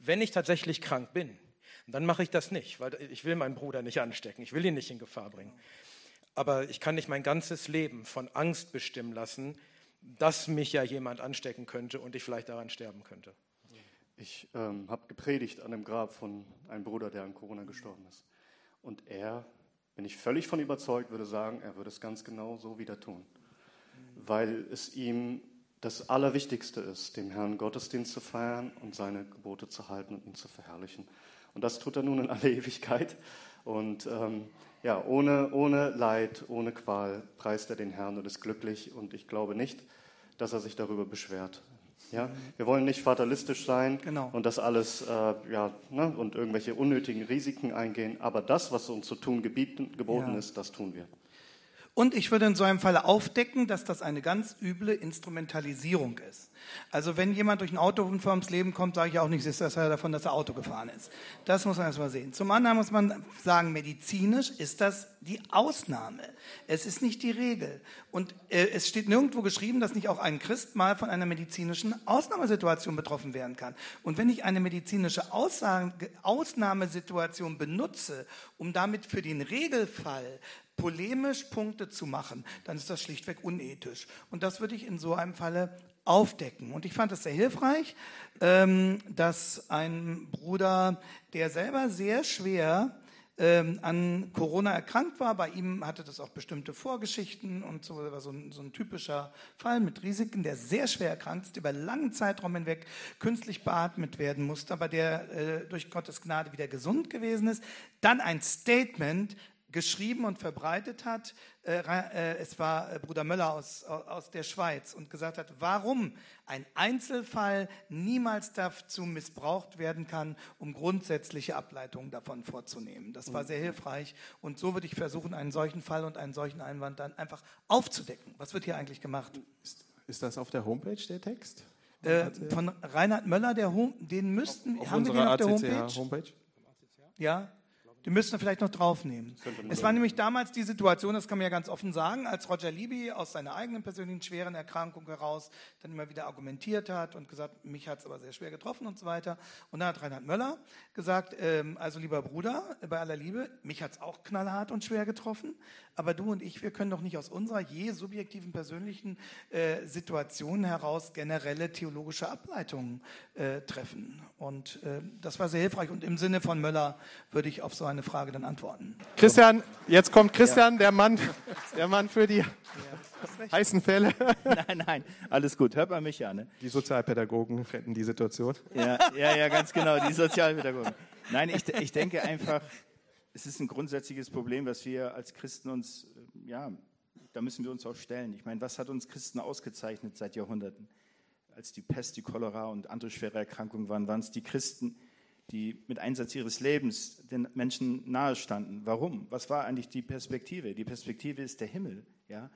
Wenn ich tatsächlich krank bin, dann mache ich das nicht, weil ich will meinen Bruder nicht anstecken, ich will ihn nicht in Gefahr bringen. Aber ich kann nicht mein ganzes Leben von Angst bestimmen lassen, dass mich ja jemand anstecken könnte und ich vielleicht daran sterben könnte. Ich ähm, habe gepredigt an dem Grab von einem Bruder, der an Corona gestorben ist. Und er, bin ich völlig von überzeugt, würde sagen, er würde es ganz genau so wieder tun. Weil es ihm das Allerwichtigste ist, dem Herrn Gottesdienst zu feiern und seine Gebote zu halten und ihn zu verherrlichen. Und das tut er nun in alle (laughs) Ewigkeit. Und ähm, ja, ohne, ohne Leid, ohne Qual preist er den Herrn und ist glücklich. Und ich glaube nicht, dass er sich darüber beschwert. Ja, wir wollen nicht fatalistisch sein Genau. und das alles äh, ja, ne, und irgendwelche unnötigen Risiken eingehen. Aber das, was uns zu tun gebieten, geboten Ja. ist, das tun wir. Und ich würde in so einem Falle aufdecken, dass das eine ganz üble Instrumentalisierung ist. Also wenn jemand durch einen Autounfall ums Leben kommt, sage ich auch nicht, ist das ja davon, dass er Auto gefahren ist. Das muss man erstmal sehen. Zum anderen muss man sagen, medizinisch ist das die Ausnahme. Es ist nicht die Regel. Und äh, es steht nirgendwo geschrieben, dass nicht auch ein Christ mal von einer medizinischen Ausnahmesituation betroffen werden kann. Und wenn ich eine medizinische Aussage, Ausnahmesituation benutze, um damit für den Regelfall polemisch Punkte zu machen, dann ist das schlichtweg unethisch. Und das würde ich in so einem Falle aufdecken. Und ich fand es sehr hilfreich, ähm, dass ein Bruder, der selber sehr schwer ähm, an Corona erkrankt war. Bei ihm hatte das auch bestimmte Vorgeschichten und so war so ein, so ein typischer Fall mit Risiken, der sehr schwer erkrankt ist, über langen Zeitraum hinweg künstlich beatmet werden musste, aber der äh, durch Gottes Gnade wieder gesund gewesen ist. Dann ein Statement geschrieben und verbreitet hat. Äh, äh, es war äh, Bruder Möller aus, aus der Schweiz und gesagt hat, warum ein Einzelfall niemals dazu missbraucht werden kann, um grundsätzliche Ableitungen davon vorzunehmen. Das war sehr hilfreich und so würde ich versuchen, einen solchen Fall und einen solchen Einwand dann einfach aufzudecken. Was wird hier eigentlich gemacht? Ist, ist das auf der Homepage der Text? Äh, von Reinhard Möller, der Home, den müssten, Auf haben wir den auf der Homepage? Homepage? Ja, die müssten wir vielleicht noch draufnehmen. Es war nämlich damals die Situation, das kann man ja ganz offen sagen, als Roger Libby aus seiner eigenen persönlichen schweren Erkrankung heraus dann immer wieder argumentiert hat und gesagt, mich hat es aber sehr schwer getroffen und so weiter. Und dann hat Reinhard Möller gesagt, ähm, also lieber Bruder, bei aller Liebe, mich hat es auch knallhart und schwer getroffen, aber du und ich, wir können doch nicht aus unserer je subjektiven persönlichen äh, Situation heraus generelle theologische Ableitungen äh, treffen. Und äh, das war sehr hilfreich. Und im Sinne von Möller würde ich auf so eine Frage dann antworten. Christian, jetzt kommt Christian, der Mann, der Mann für die heißen Fälle. Nein, nein, alles gut. Hört man mich ja, ne? Die Sozialpädagogen retten die Situation. Ja, ja, ja, ganz genau, die Sozialpädagogen. Nein, ich, ich denke einfach, es ist ein grundsätzliches Problem, was wir als Christen uns, äh, ja, da müssen wir uns auch stellen. Ich meine, was hat uns Christen ausgezeichnet seit Jahrhunderten? Als die Pest, die Cholera und andere schwere Erkrankungen waren, waren es die Christen, die mit Einsatz ihres Lebens den Menschen nahestanden. Warum? Was war eigentlich die Perspektive? Die Perspektive ist der Himmel, ja.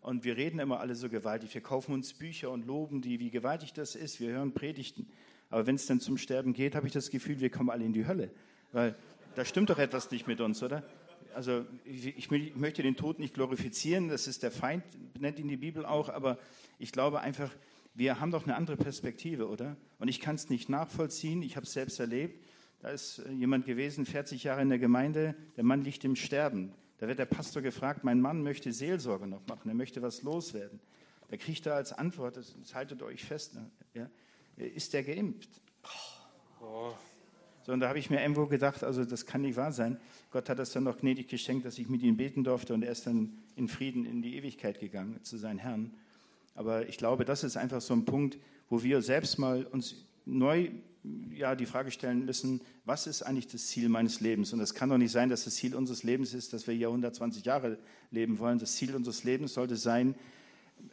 Und wir reden immer alle so gewaltig. Wir kaufen uns Bücher und loben die, wie gewaltig das ist. Wir hören Predigten. Aber wenn es dann zum Sterben geht, habe ich das Gefühl, wir kommen alle in die Hölle. Weil da stimmt doch etwas nicht mit uns, oder? Also ich, ich, ich möchte den Tod nicht glorifizieren, das ist der Feind, nennt ihn die Bibel auch, aber ich glaube einfach, wir haben doch eine andere Perspektive, oder? Und ich kann es nicht nachvollziehen, ich habe es selbst erlebt. Da ist äh, jemand gewesen, 40 Jahre in der Gemeinde, der Mann liegt im Sterben. Da wird der Pastor gefragt, mein Mann möchte Seelsorge noch machen, er möchte was loswerden. Da kriegt er als Antwort, das, das haltet euch fest, ne, ja, ist der geimpft? So, und da habe ich mir irgendwo gedacht, also das kann nicht wahr sein. Gott hat das dann noch gnädig geschenkt, dass ich mit ihm beten durfte und er ist dann in Frieden in die Ewigkeit gegangen zu seinem Herrn. Aber ich glaube, das ist einfach so ein Punkt, wo wir selbst mal uns neu ja, die Frage stellen müssen, was ist eigentlich das Ziel meines Lebens? Und es kann doch nicht sein, dass das Ziel unseres Lebens ist, dass wir hier 120 Jahre leben wollen. Das Ziel unseres Lebens sollte sein,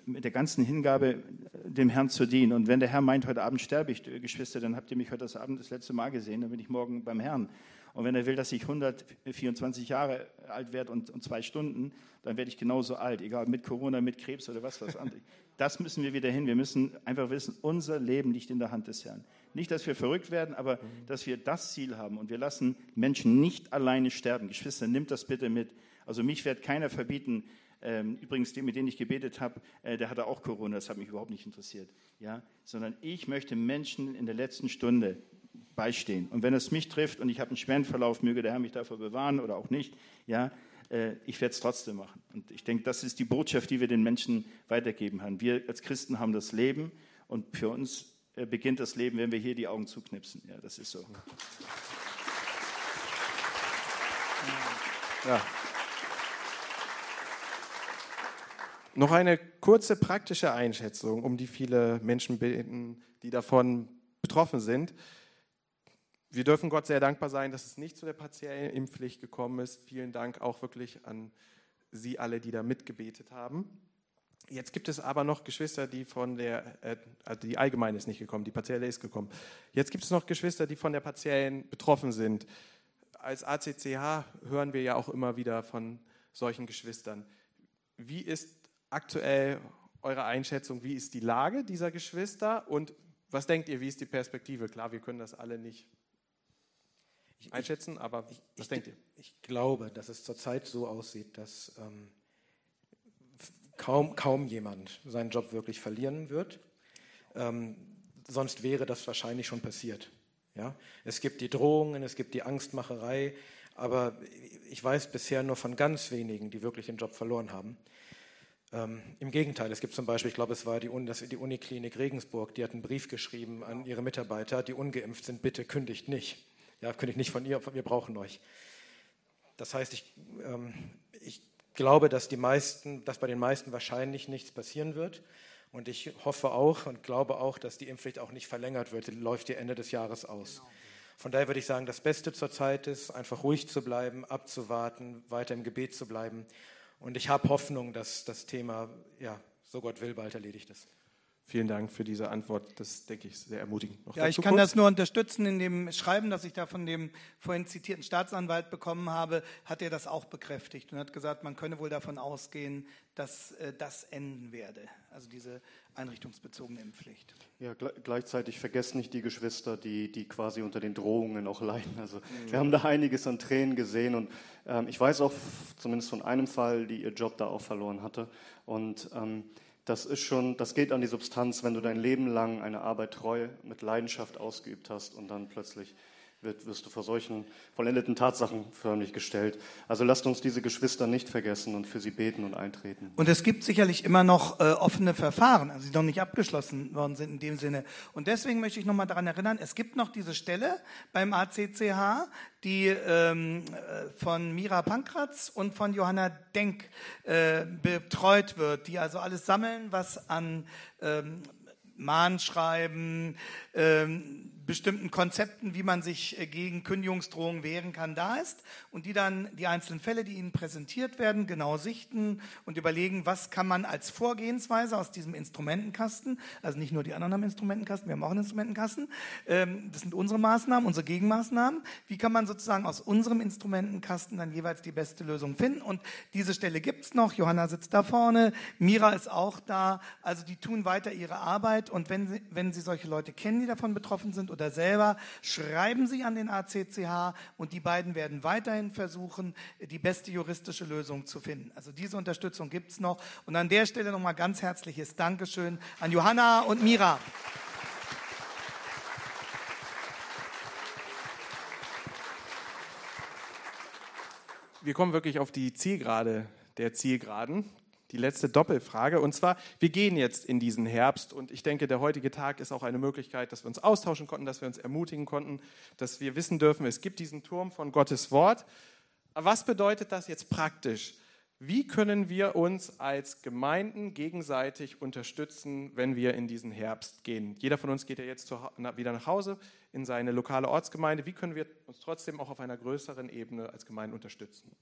mit der ganzen Hingabe dem Herrn zu dienen. Und wenn der Herr meint, heute Abend sterbe ich, Geschwister, dann habt ihr mich heute Abend das letzte Mal gesehen, dann bin ich morgen beim Herrn. Und wenn er will, dass ich 124 Jahre alt werde und, und zwei Stunden, dann werde ich genauso alt, egal mit Corona, mit Krebs oder was was anderes. Das müssen wir wieder hin. Wir müssen einfach wissen, unser Leben liegt in der Hand des Herrn. Nicht, dass wir verrückt werden, aber dass wir das Ziel haben und wir lassen Menschen nicht alleine sterben. Geschwister, nimmt das bitte mit. Also mich wird keiner verbieten. Ähm, übrigens, den, mit dem ich gebetet habe, äh, der hatte auch Corona. Das hat mich überhaupt nicht interessiert. Ja, sondern ich möchte Menschen in der letzten Stunde beistehen. Und wenn es mich trifft und ich habe einen schweren Verlauf, möge der Herr mich davor bewahren oder auch nicht. Ja, äh, ich werde es trotzdem machen. Und ich denke, das ist die Botschaft, die wir den Menschen weitergeben haben. Wir als Christen haben das Leben und für uns äh, beginnt das Leben, wenn wir hier die Augen zuknipsen. Ja, das ist so. Ja. Noch eine kurze praktische Einschätzung, um die viele Menschen bitten, die davon betroffen sind. Wir dürfen Gott sehr dankbar sein, dass es nicht zu der partiellen Impfpflicht gekommen ist. Vielen Dank auch wirklich an Sie alle, die da mitgebetet haben. Jetzt gibt es aber noch Geschwister, die von der, äh, also die allgemeine ist nicht gekommen, die partielle ist gekommen. Jetzt gibt es noch Geschwister, die von der partiellen betroffen sind. Als ACCH hören wir ja auch immer wieder von solchen Geschwistern. Wie ist aktuell eure Einschätzung? Wie ist die Lage dieser Geschwister und was denkt ihr, wie ist die Perspektive? Klar, wir können das alle nicht einschätzen, aber ich, was ich, denkt ihr? Ich glaube, dass es zurzeit so aussieht, dass ähm, kaum, kaum jemand seinen Job wirklich verlieren wird. Ähm, sonst wäre das wahrscheinlich schon passiert. Ja? Es gibt die Drohungen, es gibt die Angstmacherei, aber ich weiß bisher nur von ganz wenigen, die wirklich den Job verloren haben. Ähm, Im Gegenteil, es gibt zum Beispiel, ich glaube, es war die, Un das, die Uniklinik Regensburg, die hat einen Brief geschrieben an ihre Mitarbeiter, die ungeimpft sind, bitte kündigt nicht. Ja, kündigt nicht von ihr, wir brauchen euch. Das heißt, ich, ähm, ich glaube, dass, die meisten, dass bei den meisten wahrscheinlich nichts passieren wird. Und ich hoffe auch und glaube auch, dass die Impfpflicht auch nicht verlängert wird. Sie läuft ihr Ende des Jahres aus. Genau. Von daher würde ich sagen, das Beste zurzeit ist, einfach ruhig zu bleiben, abzuwarten, weiter im Gebet zu bleiben. Und ich habe Hoffnung, dass das Thema, ja, so Gott will, bald erledigt ist. Vielen Dank für diese Antwort. Das denke ich sehr ermutigend. Noch ja, ich kann kurz? das nur unterstützen. In dem Schreiben, das ich da von dem vorhin zitierten Staatsanwalt bekommen habe, hat er das auch bekräftigt und hat gesagt, man könne wohl davon ausgehen, dass äh, das enden werde. Also diese einrichtungsbezogene Impfpflicht. Ja, gleichzeitig vergesst nicht die Geschwister, die, die quasi unter den Drohungen auch leiden. Also mhm. wir haben da einiges an Tränen gesehen und ähm, ich weiß auch zumindest von einem Fall, die ihr Job da auch verloren hatte. Und ähm, das ist schon, das geht an die Substanz, wenn du dein Leben lang eine Arbeit treu mit Leidenschaft ausgeübt hast und dann plötzlich wird, wirst du vor solchen vollendeten Tatsachen förmlich gestellt. Also lasst uns diese Geschwister nicht vergessen und für sie beten und eintreten. Und es gibt sicherlich immer noch äh, offene Verfahren, also die noch nicht abgeschlossen worden sind in dem Sinne. Und deswegen möchte ich nochmal daran erinnern, es gibt noch diese Stelle beim ACCH, die ähm, äh, von Mira Pankratz und von Johanna Denk äh, betreut wird, die also alles sammeln, was an ähm, Mahnschreiben, ähm, bestimmten Konzepten, wie man sich äh, gegen Kündigungsdrohungen wehren kann, da ist und die dann die einzelnen Fälle, die ihnen präsentiert werden, genau sichten und überlegen, was kann man als Vorgehensweise aus diesem Instrumentenkasten, also nicht nur die anderen haben Instrumentenkasten, wir haben auch einen Instrumentenkasten, ähm, das sind unsere Maßnahmen, unsere Gegenmaßnahmen, wie kann man sozusagen aus unserem Instrumentenkasten dann jeweils die beste Lösung finden und diese Stelle gibt es noch, Johanna sitzt da vorne, Mira ist auch da, also die tun weiter ihre Arbeit und wenn sie, wenn sie solche Leute kennen, die davon betroffen sind oder selber, schreiben Sie an den ACCH und die beiden werden weiterhin versuchen, die beste juristische Lösung zu finden. Also diese Unterstützung gibt es noch. Und an der Stelle nochmal ganz herzliches Dankeschön an Johanna und Mira. Wir kommen wirklich auf die Zielgerade der Zielgeraden die letzte Doppelfrage. Und zwar, wir gehen jetzt in diesen Herbst und ich denke, der heutige Tag ist auch eine Möglichkeit, dass wir uns austauschen konnten, dass wir uns ermutigen konnten, dass wir wissen dürfen, es gibt diesen Turm von Gottes Wort. Was bedeutet das jetzt praktisch? Wie können wir uns als Gemeinden gegenseitig unterstützen, wenn wir in diesen Herbst gehen? Jeder von uns geht ja jetzt wieder nach Hause in seine lokale Ortsgemeinde. Wie können wir uns trotzdem auch auf einer größeren Ebene als Gemeinde unterstützen?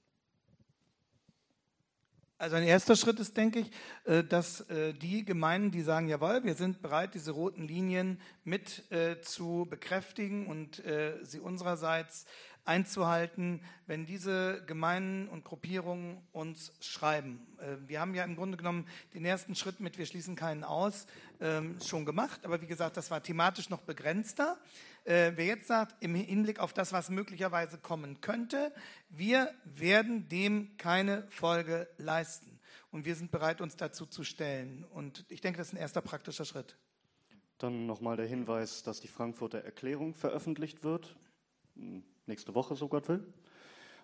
Also ein erster Schritt ist, denke ich, äh, dass äh, die Gemeinden, die sagen, jawohl, wir sind bereit, diese roten Linien mit äh, zu bekräftigen und sie unsererseits einzuhalten, wenn diese Gemeinden und Gruppierungen uns schreiben. Wir haben ja im Grunde genommen den ersten Schritt mit Wir schließen keinen aus ähm, schon gemacht, aber wie gesagt, das war thematisch noch begrenzter. Wer jetzt sagt, im Hinblick auf das, was möglicherweise kommen könnte, wir werden dem keine Folge leisten. Und wir sind bereit, uns dazu zu stellen. Und ich denke, das ist ein erster praktischer Schritt. Dann nochmal der Hinweis, dass die Frankfurter Erklärung veröffentlicht wird. Nächste Woche, so Gott will.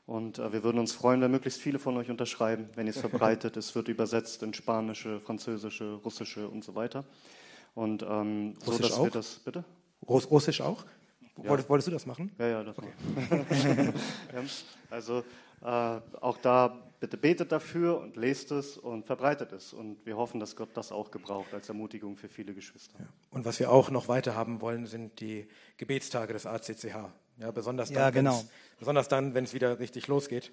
Und äh, wir würden uns freuen, wenn möglichst viele von euch unterschreiben, wenn ihr es verbreitet. (laughs) es wird übersetzt in spanische, französische, russische und so weiter. Und ähm, so, dass auch? wir das, bitte? Russisch auch? Ja. Wolltest, wolltest, du das machen? Ja, ja, das okay. (laughs) Also äh, auch da bitte betet dafür und lest es und verbreitet es. Und wir hoffen, dass Gott das auch gebraucht als Ermutigung für viele Geschwister. Ja. Und was wir auch noch weiter haben wollen, sind die Gebetstage des ACCH. Ja, besonders Ja, dann, genau. wenn's- besonders dann, wenn es wieder richtig losgeht.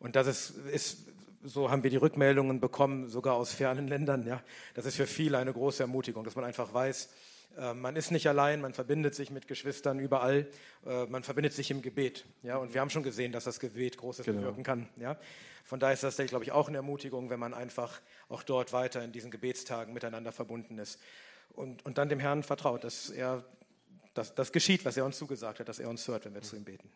Und das ist, ist, so haben wir die Rückmeldungen bekommen, sogar aus fernen Ländern. Ja, das ist für viele eine große Ermutigung, dass man einfach weiß, äh, man ist nicht allein, man verbindet sich mit Geschwistern überall, äh, man verbindet sich im Gebet. Ja, und wir haben schon gesehen, dass das Gebet Großes Genau. bewirken kann. Ja, von daher ist das, glaube ich, auch eine Ermutigung, wenn man einfach auch dort weiter in diesen Gebetstagen miteinander verbunden ist und, und dann dem Herrn vertraut, dass er dass das geschieht, was er uns zugesagt hat, dass er uns hört, wenn wir zu ihm beten.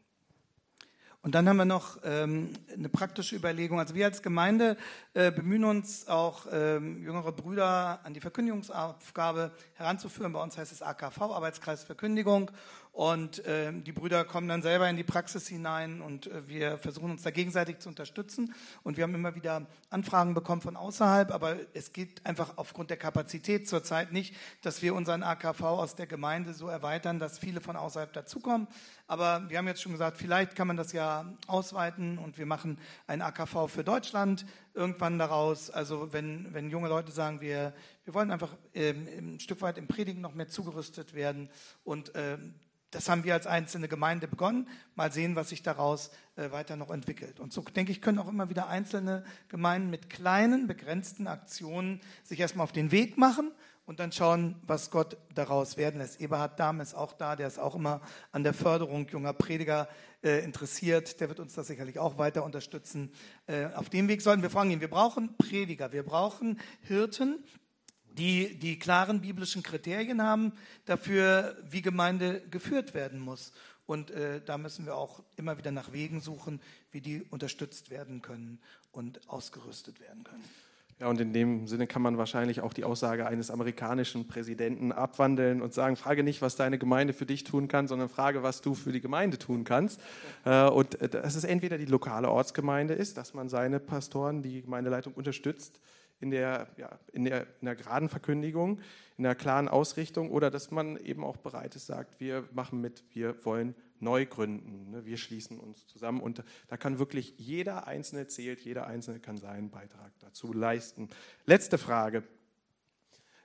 Und dann haben wir noch ähm, eine praktische Überlegung. Also wir als Gemeinde äh, bemühen uns auch ähm, jüngere Brüder an die Verkündigungsaufgabe heranzuführen. Bei uns heißt es AKV, Arbeitskreis Verkündigung. Und ähm, die Brüder kommen dann selber in die Praxis hinein und äh, wir versuchen uns da gegenseitig zu unterstützen. Und wir haben immer wieder Anfragen bekommen von außerhalb, aber es geht einfach aufgrund der Kapazität zurzeit nicht, dass wir unseren AKV aus der Gemeinde so erweitern, dass viele von außerhalb dazukommen. Aber wir haben jetzt schon gesagt, vielleicht kann man das ja ausweiten und wir machen ein AKV für Deutschland irgendwann daraus. Also wenn, wenn junge Leute sagen, wir, wir wollen einfach ähm, ein Stück weit im Predigen noch mehr zugerüstet werden und ähm, das haben wir als einzelne Gemeinde begonnen. Mal sehen, was sich daraus äh, weiter noch entwickelt. Und so denke ich, können auch immer wieder einzelne Gemeinden mit kleinen, begrenzten Aktionen sich erstmal auf den Weg machen und dann schauen, was Gott daraus werden lässt. Eberhard Dahm ist auch da, der ist auch immer an der Förderung junger Prediger äh, interessiert. Der wird uns das sicherlich auch weiter unterstützen. Äh, auf dem Weg sollten wir vorangehen. Wir brauchen Prediger, wir brauchen Hirten, die die klaren biblischen Kriterien haben dafür, wie Gemeinde geführt werden muss. Und äh, da müssen wir auch immer wieder nach Wegen suchen, wie die unterstützt werden können und ausgerüstet werden können. Ja, und in dem Sinne kann man wahrscheinlich auch die Aussage eines amerikanischen Präsidenten abwandeln und sagen, frage nicht, was deine Gemeinde für dich tun kann, sondern frage, was du für die Gemeinde tun kannst. Äh, Und äh, dass es entweder die lokale Ortsgemeinde ist, dass man seine Pastoren, die Gemeindeleitung unterstützt in der, ja, in der, in der geraden Verkündigung, in der klaren Ausrichtung oder dass man eben auch bereit ist, sagt, wir machen mit, wir wollen neu gründen, ne? wir schließen uns zusammen und da kann wirklich jeder Einzelne zählt, jeder Einzelne kann seinen Beitrag dazu leisten. Letzte Frage.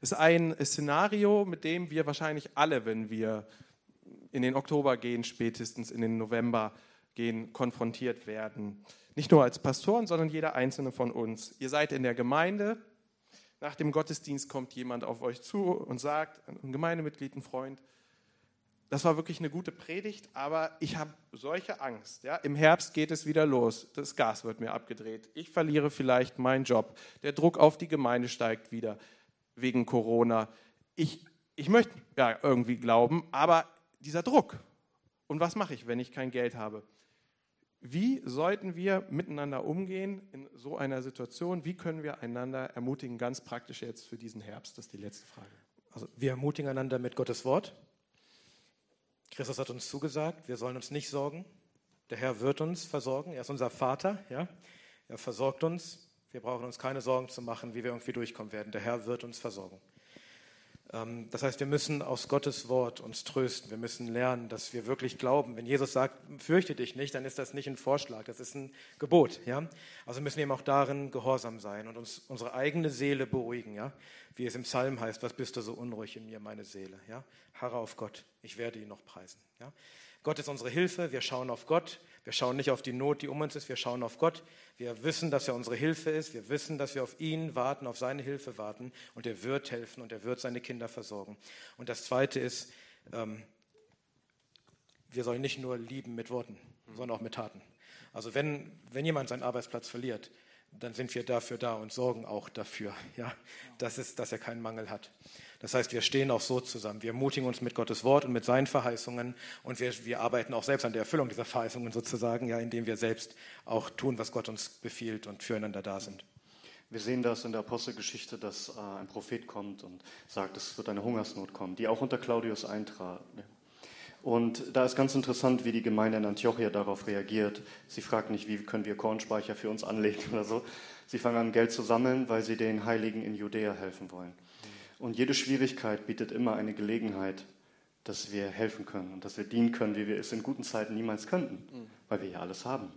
Ist ein Szenario, mit dem wir wahrscheinlich alle, wenn wir in den Oktober gehen, spätestens in den November gehen, konfrontiert werden. Nicht nur als Pastoren, sondern jeder einzelne von uns. Ihr seid in der Gemeinde. Nach dem Gottesdienst kommt jemand auf euch zu und sagt, ein Gemeindemitglied, ein Freund, das war wirklich eine gute Predigt, aber ich habe solche Angst. Ja? Im Herbst geht es wieder los. Das Gas wird mir abgedreht. Ich verliere vielleicht meinen Job. Der Druck auf die Gemeinde steigt wieder wegen Corona. Ich, ich möchte ja irgendwie glauben, aber dieser Druck. Und was mache ich, wenn ich kein Geld habe? Wie sollten wir miteinander umgehen in so einer Situation? Wie können wir einander ermutigen, ganz praktisch jetzt für diesen Herbst? Das ist die letzte Frage. Also wir ermutigen einander mit Gottes Wort. Christus hat uns zugesagt, wir sollen uns nicht sorgen. Der Herr wird uns versorgen. Er ist unser Vater. Ja? Er versorgt uns. Wir brauchen uns keine Sorgen zu machen, wie wir irgendwie durchkommen werden. Der Herr wird uns versorgen. Ähm, Das heißt, wir müssen aus Gottes Wort uns trösten. Wir müssen lernen, dass wir wirklich glauben. Wenn Jesus sagt, fürchte dich nicht, dann ist das nicht ein Vorschlag, das ist ein Gebot. Ja? Also müssen wir ihm auch darin gehorsam sein und uns unsere eigene Seele beruhigen. Ja? Wie es im Psalm heißt, was bist du so unruhig in mir, meine Seele? Ja? Harre auf Gott, ich werde ihn noch preisen. Ja? Gott ist unsere Hilfe, wir schauen auf Gott, wir schauen nicht auf die Not, die um uns ist, wir schauen auf Gott. Wir wissen, dass er unsere Hilfe ist, wir wissen, dass wir auf ihn warten, auf seine Hilfe warten und er wird helfen und er wird seine Kinder versorgen. Und das Zweite ist, ähm, wir sollen nicht nur lieben mit Worten, sondern auch mit Taten. Also wenn, wenn jemand seinen Arbeitsplatz verliert, dann sind wir dafür da und sorgen auch dafür, ja, dass, es, dass er keinen Mangel hat. Das heißt, wir stehen auch so zusammen. Wir ermutigen uns mit Gottes Wort und mit seinen Verheißungen und wir, wir arbeiten auch selbst an der Erfüllung dieser Verheißungen sozusagen, ja, indem wir selbst auch tun, was Gott uns befiehlt und füreinander da sind. Wir sehen das in der Apostelgeschichte, dass äh, ein Prophet kommt und sagt, es wird eine Hungersnot kommen, die auch unter Claudius eintrat. Und da ist ganz interessant, wie die Gemeinde in Antiochia darauf reagiert. Sie fragt nicht, wie können wir Kornspeicher für uns anlegen oder so. Sie fangen an, Geld zu sammeln, weil sie den Heiligen in Judäa helfen wollen. Und jede Schwierigkeit bietet immer eine Gelegenheit, dass wir helfen können und dass wir dienen können, wie wir es in guten Zeiten niemals könnten, weil wir ja alles haben.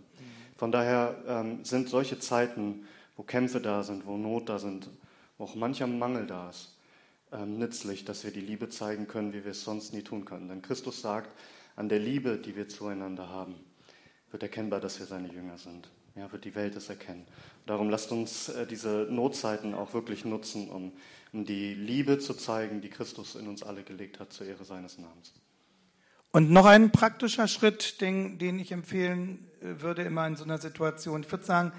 Von daher ähm, sind solche Zeiten, wo Kämpfe da sind, wo Not da sind, wo auch mancher Mangel da ist, ähm, nützlich, dass wir die Liebe zeigen können, wie wir es sonst nie tun können. Denn Christus sagt, an der Liebe, die wir zueinander haben, wird erkennbar, dass wir seine Jünger sind. Ja, wird die Welt es erkennen. Darum lasst uns äh, diese Notzeiten auch wirklich nutzen, um, um die Liebe zu zeigen, die Christus in uns alle gelegt hat, zur Ehre seines Namens. Und noch ein praktischer Schritt, den, den ich empfehlen äh, würde immer in so einer Situation. Ich würde sagen,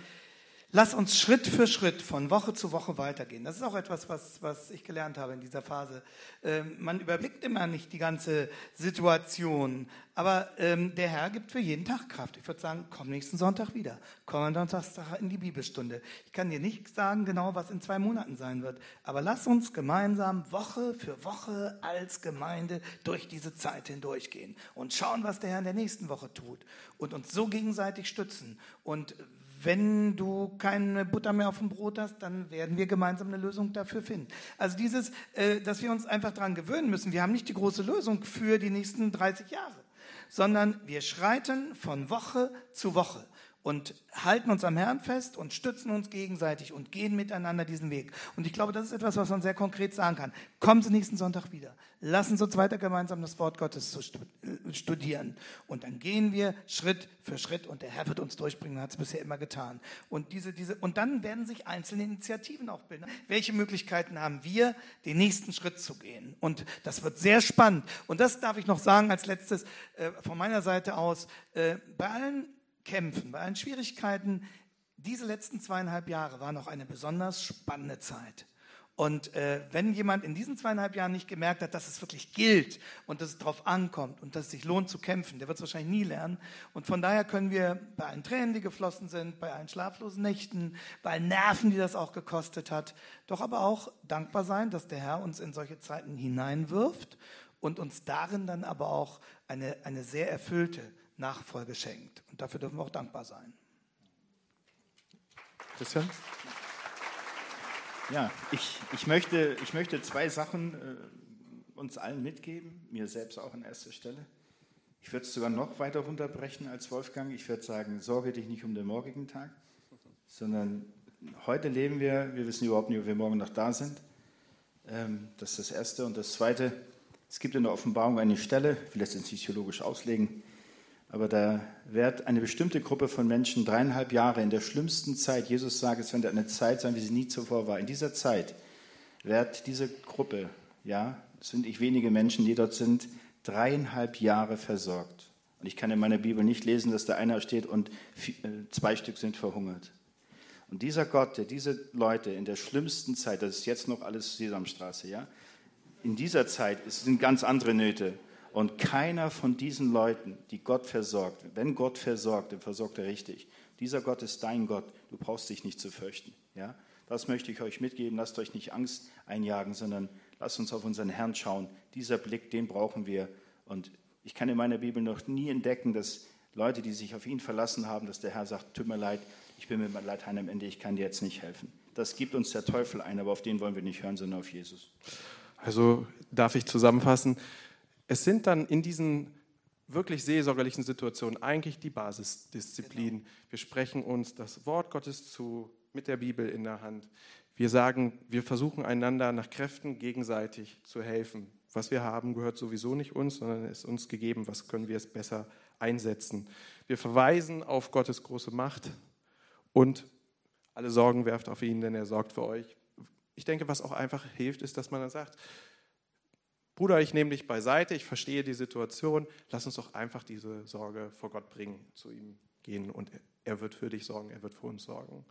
Lass uns Schritt für Schritt von Woche zu Woche weitergehen. Das ist auch etwas, was, was ich gelernt habe in dieser Phase. Ähm, man überblickt immer nicht die ganze Situation, aber ähm, der Herr gibt für jeden Tag Kraft. Ich würde sagen, komm nächsten Sonntag wieder. Komm am Donnerstag in die Bibelstunde. Ich kann dir nicht sagen genau, was in zwei Monaten sein wird, aber lass uns gemeinsam Woche für Woche als Gemeinde durch diese Zeit hindurchgehen und schauen, was der Herr in der nächsten Woche tut und uns so gegenseitig stützen und wenn du keine Butter mehr auf dem Brot hast, dann werden wir gemeinsam eine Lösung dafür finden. Also dieses, äh, dass wir uns einfach daran gewöhnen müssen. Wir haben nicht die große Lösung für die nächsten 30 Jahre, sondern wir schreiten von Woche zu Woche und halten uns am Herrn fest und stützen uns gegenseitig und gehen miteinander diesen Weg. Und ich glaube, das ist etwas, was man sehr konkret sagen kann. Kommen Sie nächsten Sonntag wieder. Lassen Sie uns weiter gemeinsam das Wort Gottes äh, studieren. Und dann gehen wir Schritt für Schritt und der Herr wird uns durchbringen, hat es bisher immer getan. Und, diese, diese, und dann werden sich einzelne Initiativen auch bilden. Welche Möglichkeiten haben wir, den nächsten Schritt zu gehen? Und das wird sehr spannend. Und das darf ich noch sagen als letztes äh, von meiner Seite aus. Äh, bei allen Kämpfen, bei allen Schwierigkeiten, diese letzten zweieinhalb Jahre waren noch eine besonders spannende Zeit. Und äh, wenn jemand in diesen zweieinhalb Jahren nicht gemerkt hat, dass es wirklich gilt und dass es darauf ankommt und dass es sich lohnt zu kämpfen, der wird es wahrscheinlich nie lernen. Und von daher können wir bei allen Tränen, die geflossen sind, bei allen schlaflosen Nächten, bei allen Nerven, die das auch gekostet hat, doch aber auch dankbar sein, dass der Herr uns in solche Zeiten hineinwirft und uns darin dann aber auch eine, eine sehr erfüllte Nachfolge schenkt. Und dafür dürfen wir auch dankbar sein. Christian? Ja, ich, ich, möchte, ich möchte zwei Sachen äh, uns allen mitgeben, mir selbst auch an erster Stelle. Ich würde es sogar noch weiter runterbrechen als Wolfgang. Ich würde sagen, sorge dich nicht um den morgigen Tag, sondern heute leben wir, wir wissen überhaupt nicht, ob wir morgen noch da sind. Ähm, das ist das Erste. Und das Zweite, es gibt in der Offenbarung eine Stelle, ich will das jetzt nicht theologisch auslegen, aber da wird eine bestimmte Gruppe von Menschen dreieinhalb Jahre in der schlimmsten Zeit, Jesus sagt, es wird eine Zeit sein, wie sie nie zuvor war. In dieser Zeit wird diese Gruppe, ja, es sind nicht wenige Menschen, die dort sind, dreieinhalb Jahre versorgt. Und ich kann in meiner Bibel nicht lesen, dass da einer steht und äh, zwei Stück sind verhungert. Und dieser Gott, der diese Leute in der schlimmsten Zeit, das ist jetzt noch alles Sesamstraße, ja, in dieser Zeit sind ganz andere Nöte. Und keiner von diesen Leuten, die Gott versorgt, wenn Gott versorgt, dann versorgt er richtig. Dieser Gott ist dein Gott. Du brauchst dich nicht zu fürchten. Ja? Das möchte ich euch mitgeben. Lasst euch nicht Angst einjagen, sondern lasst uns auf unseren Herrn schauen. Dieser Blick, den brauchen wir. Und ich kann in meiner Bibel noch nie entdecken, dass Leute, die sich auf ihn verlassen haben, dass der Herr sagt, tut mir leid, ich bin mit meinem Latein am Ende, ich kann dir jetzt nicht helfen. Das gibt uns der Teufel ein, aber auf den wollen wir nicht hören, sondern auf Jesus. Also darf ich zusammenfassen, es sind dann in diesen wirklich seelsorgerlichen Situationen eigentlich die Basisdisziplinen. Genau. Wir sprechen uns das Wort Gottes zu mit der Bibel in der Hand. Wir sagen, wir versuchen einander nach Kräften gegenseitig zu helfen. Was wir haben, gehört sowieso nicht uns, sondern ist uns gegeben. Was können wir es besser einsetzen? Wir verweisen auf Gottes große Macht und alle Sorgen werft auf ihn, denn er sorgt für euch. Ich denke, was auch einfach hilft, ist, dass man dann sagt, Bruder, ich nehme dich beiseite, ich verstehe die Situation, lass uns doch einfach diese Sorge vor Gott bringen, zu ihm gehen und er wird für dich sorgen, er wird für uns sorgen.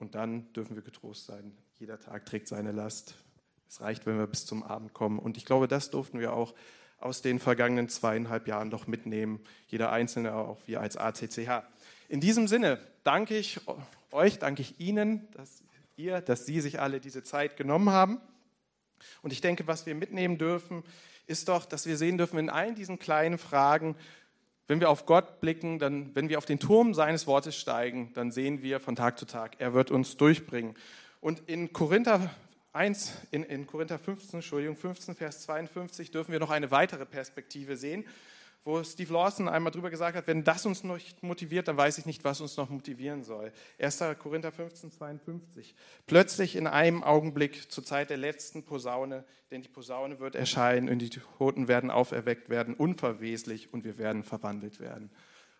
Und dann dürfen wir getrost sein. Jeder Tag trägt seine Last. Es reicht, wenn wir bis zum Abend kommen. Und ich glaube, das durften wir auch aus den vergangenen zweieinhalb Jahren doch mitnehmen. Jeder Einzelne, auch wir als ACCH. In diesem Sinne danke ich euch, danke ich Ihnen, dass ihr, dass Sie sich alle diese Zeit genommen haben. Und ich denke, was wir mitnehmen dürfen, ist doch, dass wir sehen dürfen in allen diesen kleinen Fragen, wenn wir auf Gott blicken, dann, wenn wir auf den Turm seines Wortes steigen, dann sehen wir von Tag zu Tag, er wird uns durchbringen. Und in Korinther 1, in, in Korinther 15, Entschuldigung, 15, Vers 52 dürfen wir noch eine weitere Perspektive sehen, wo Steve Lawson einmal drüber gesagt hat, wenn das uns nicht motiviert, dann weiß ich nicht, was uns noch motivieren soll. 1. Korinther 15, 52. Plötzlich in einem Augenblick zur Zeit der letzten Posaune, denn die Posaune wird erscheinen und die Toten werden auferweckt werden, unverweslich und wir werden verwandelt werden.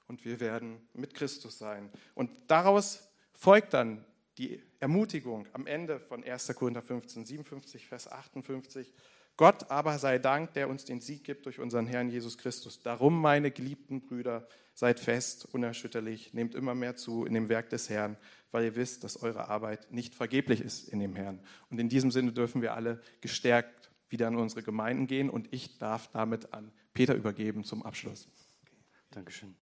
Und wir werden mit Christus sein. Und daraus folgt dann die Ermutigung am Ende von 1. Korinther 15, 57, Vers 58. Gott aber sei Dank, der uns den Sieg gibt durch unseren Herrn Jesus Christus. Darum, meine geliebten Brüder, seid fest, unerschütterlich, nehmt immer mehr zu in dem Werk des Herrn, weil ihr wisst, dass eure Arbeit nicht vergeblich ist in dem Herrn. Und in diesem Sinne dürfen wir alle gestärkt wieder an unsere Gemeinden gehen und ich darf damit an Peter übergeben zum Abschluss. Dankeschön.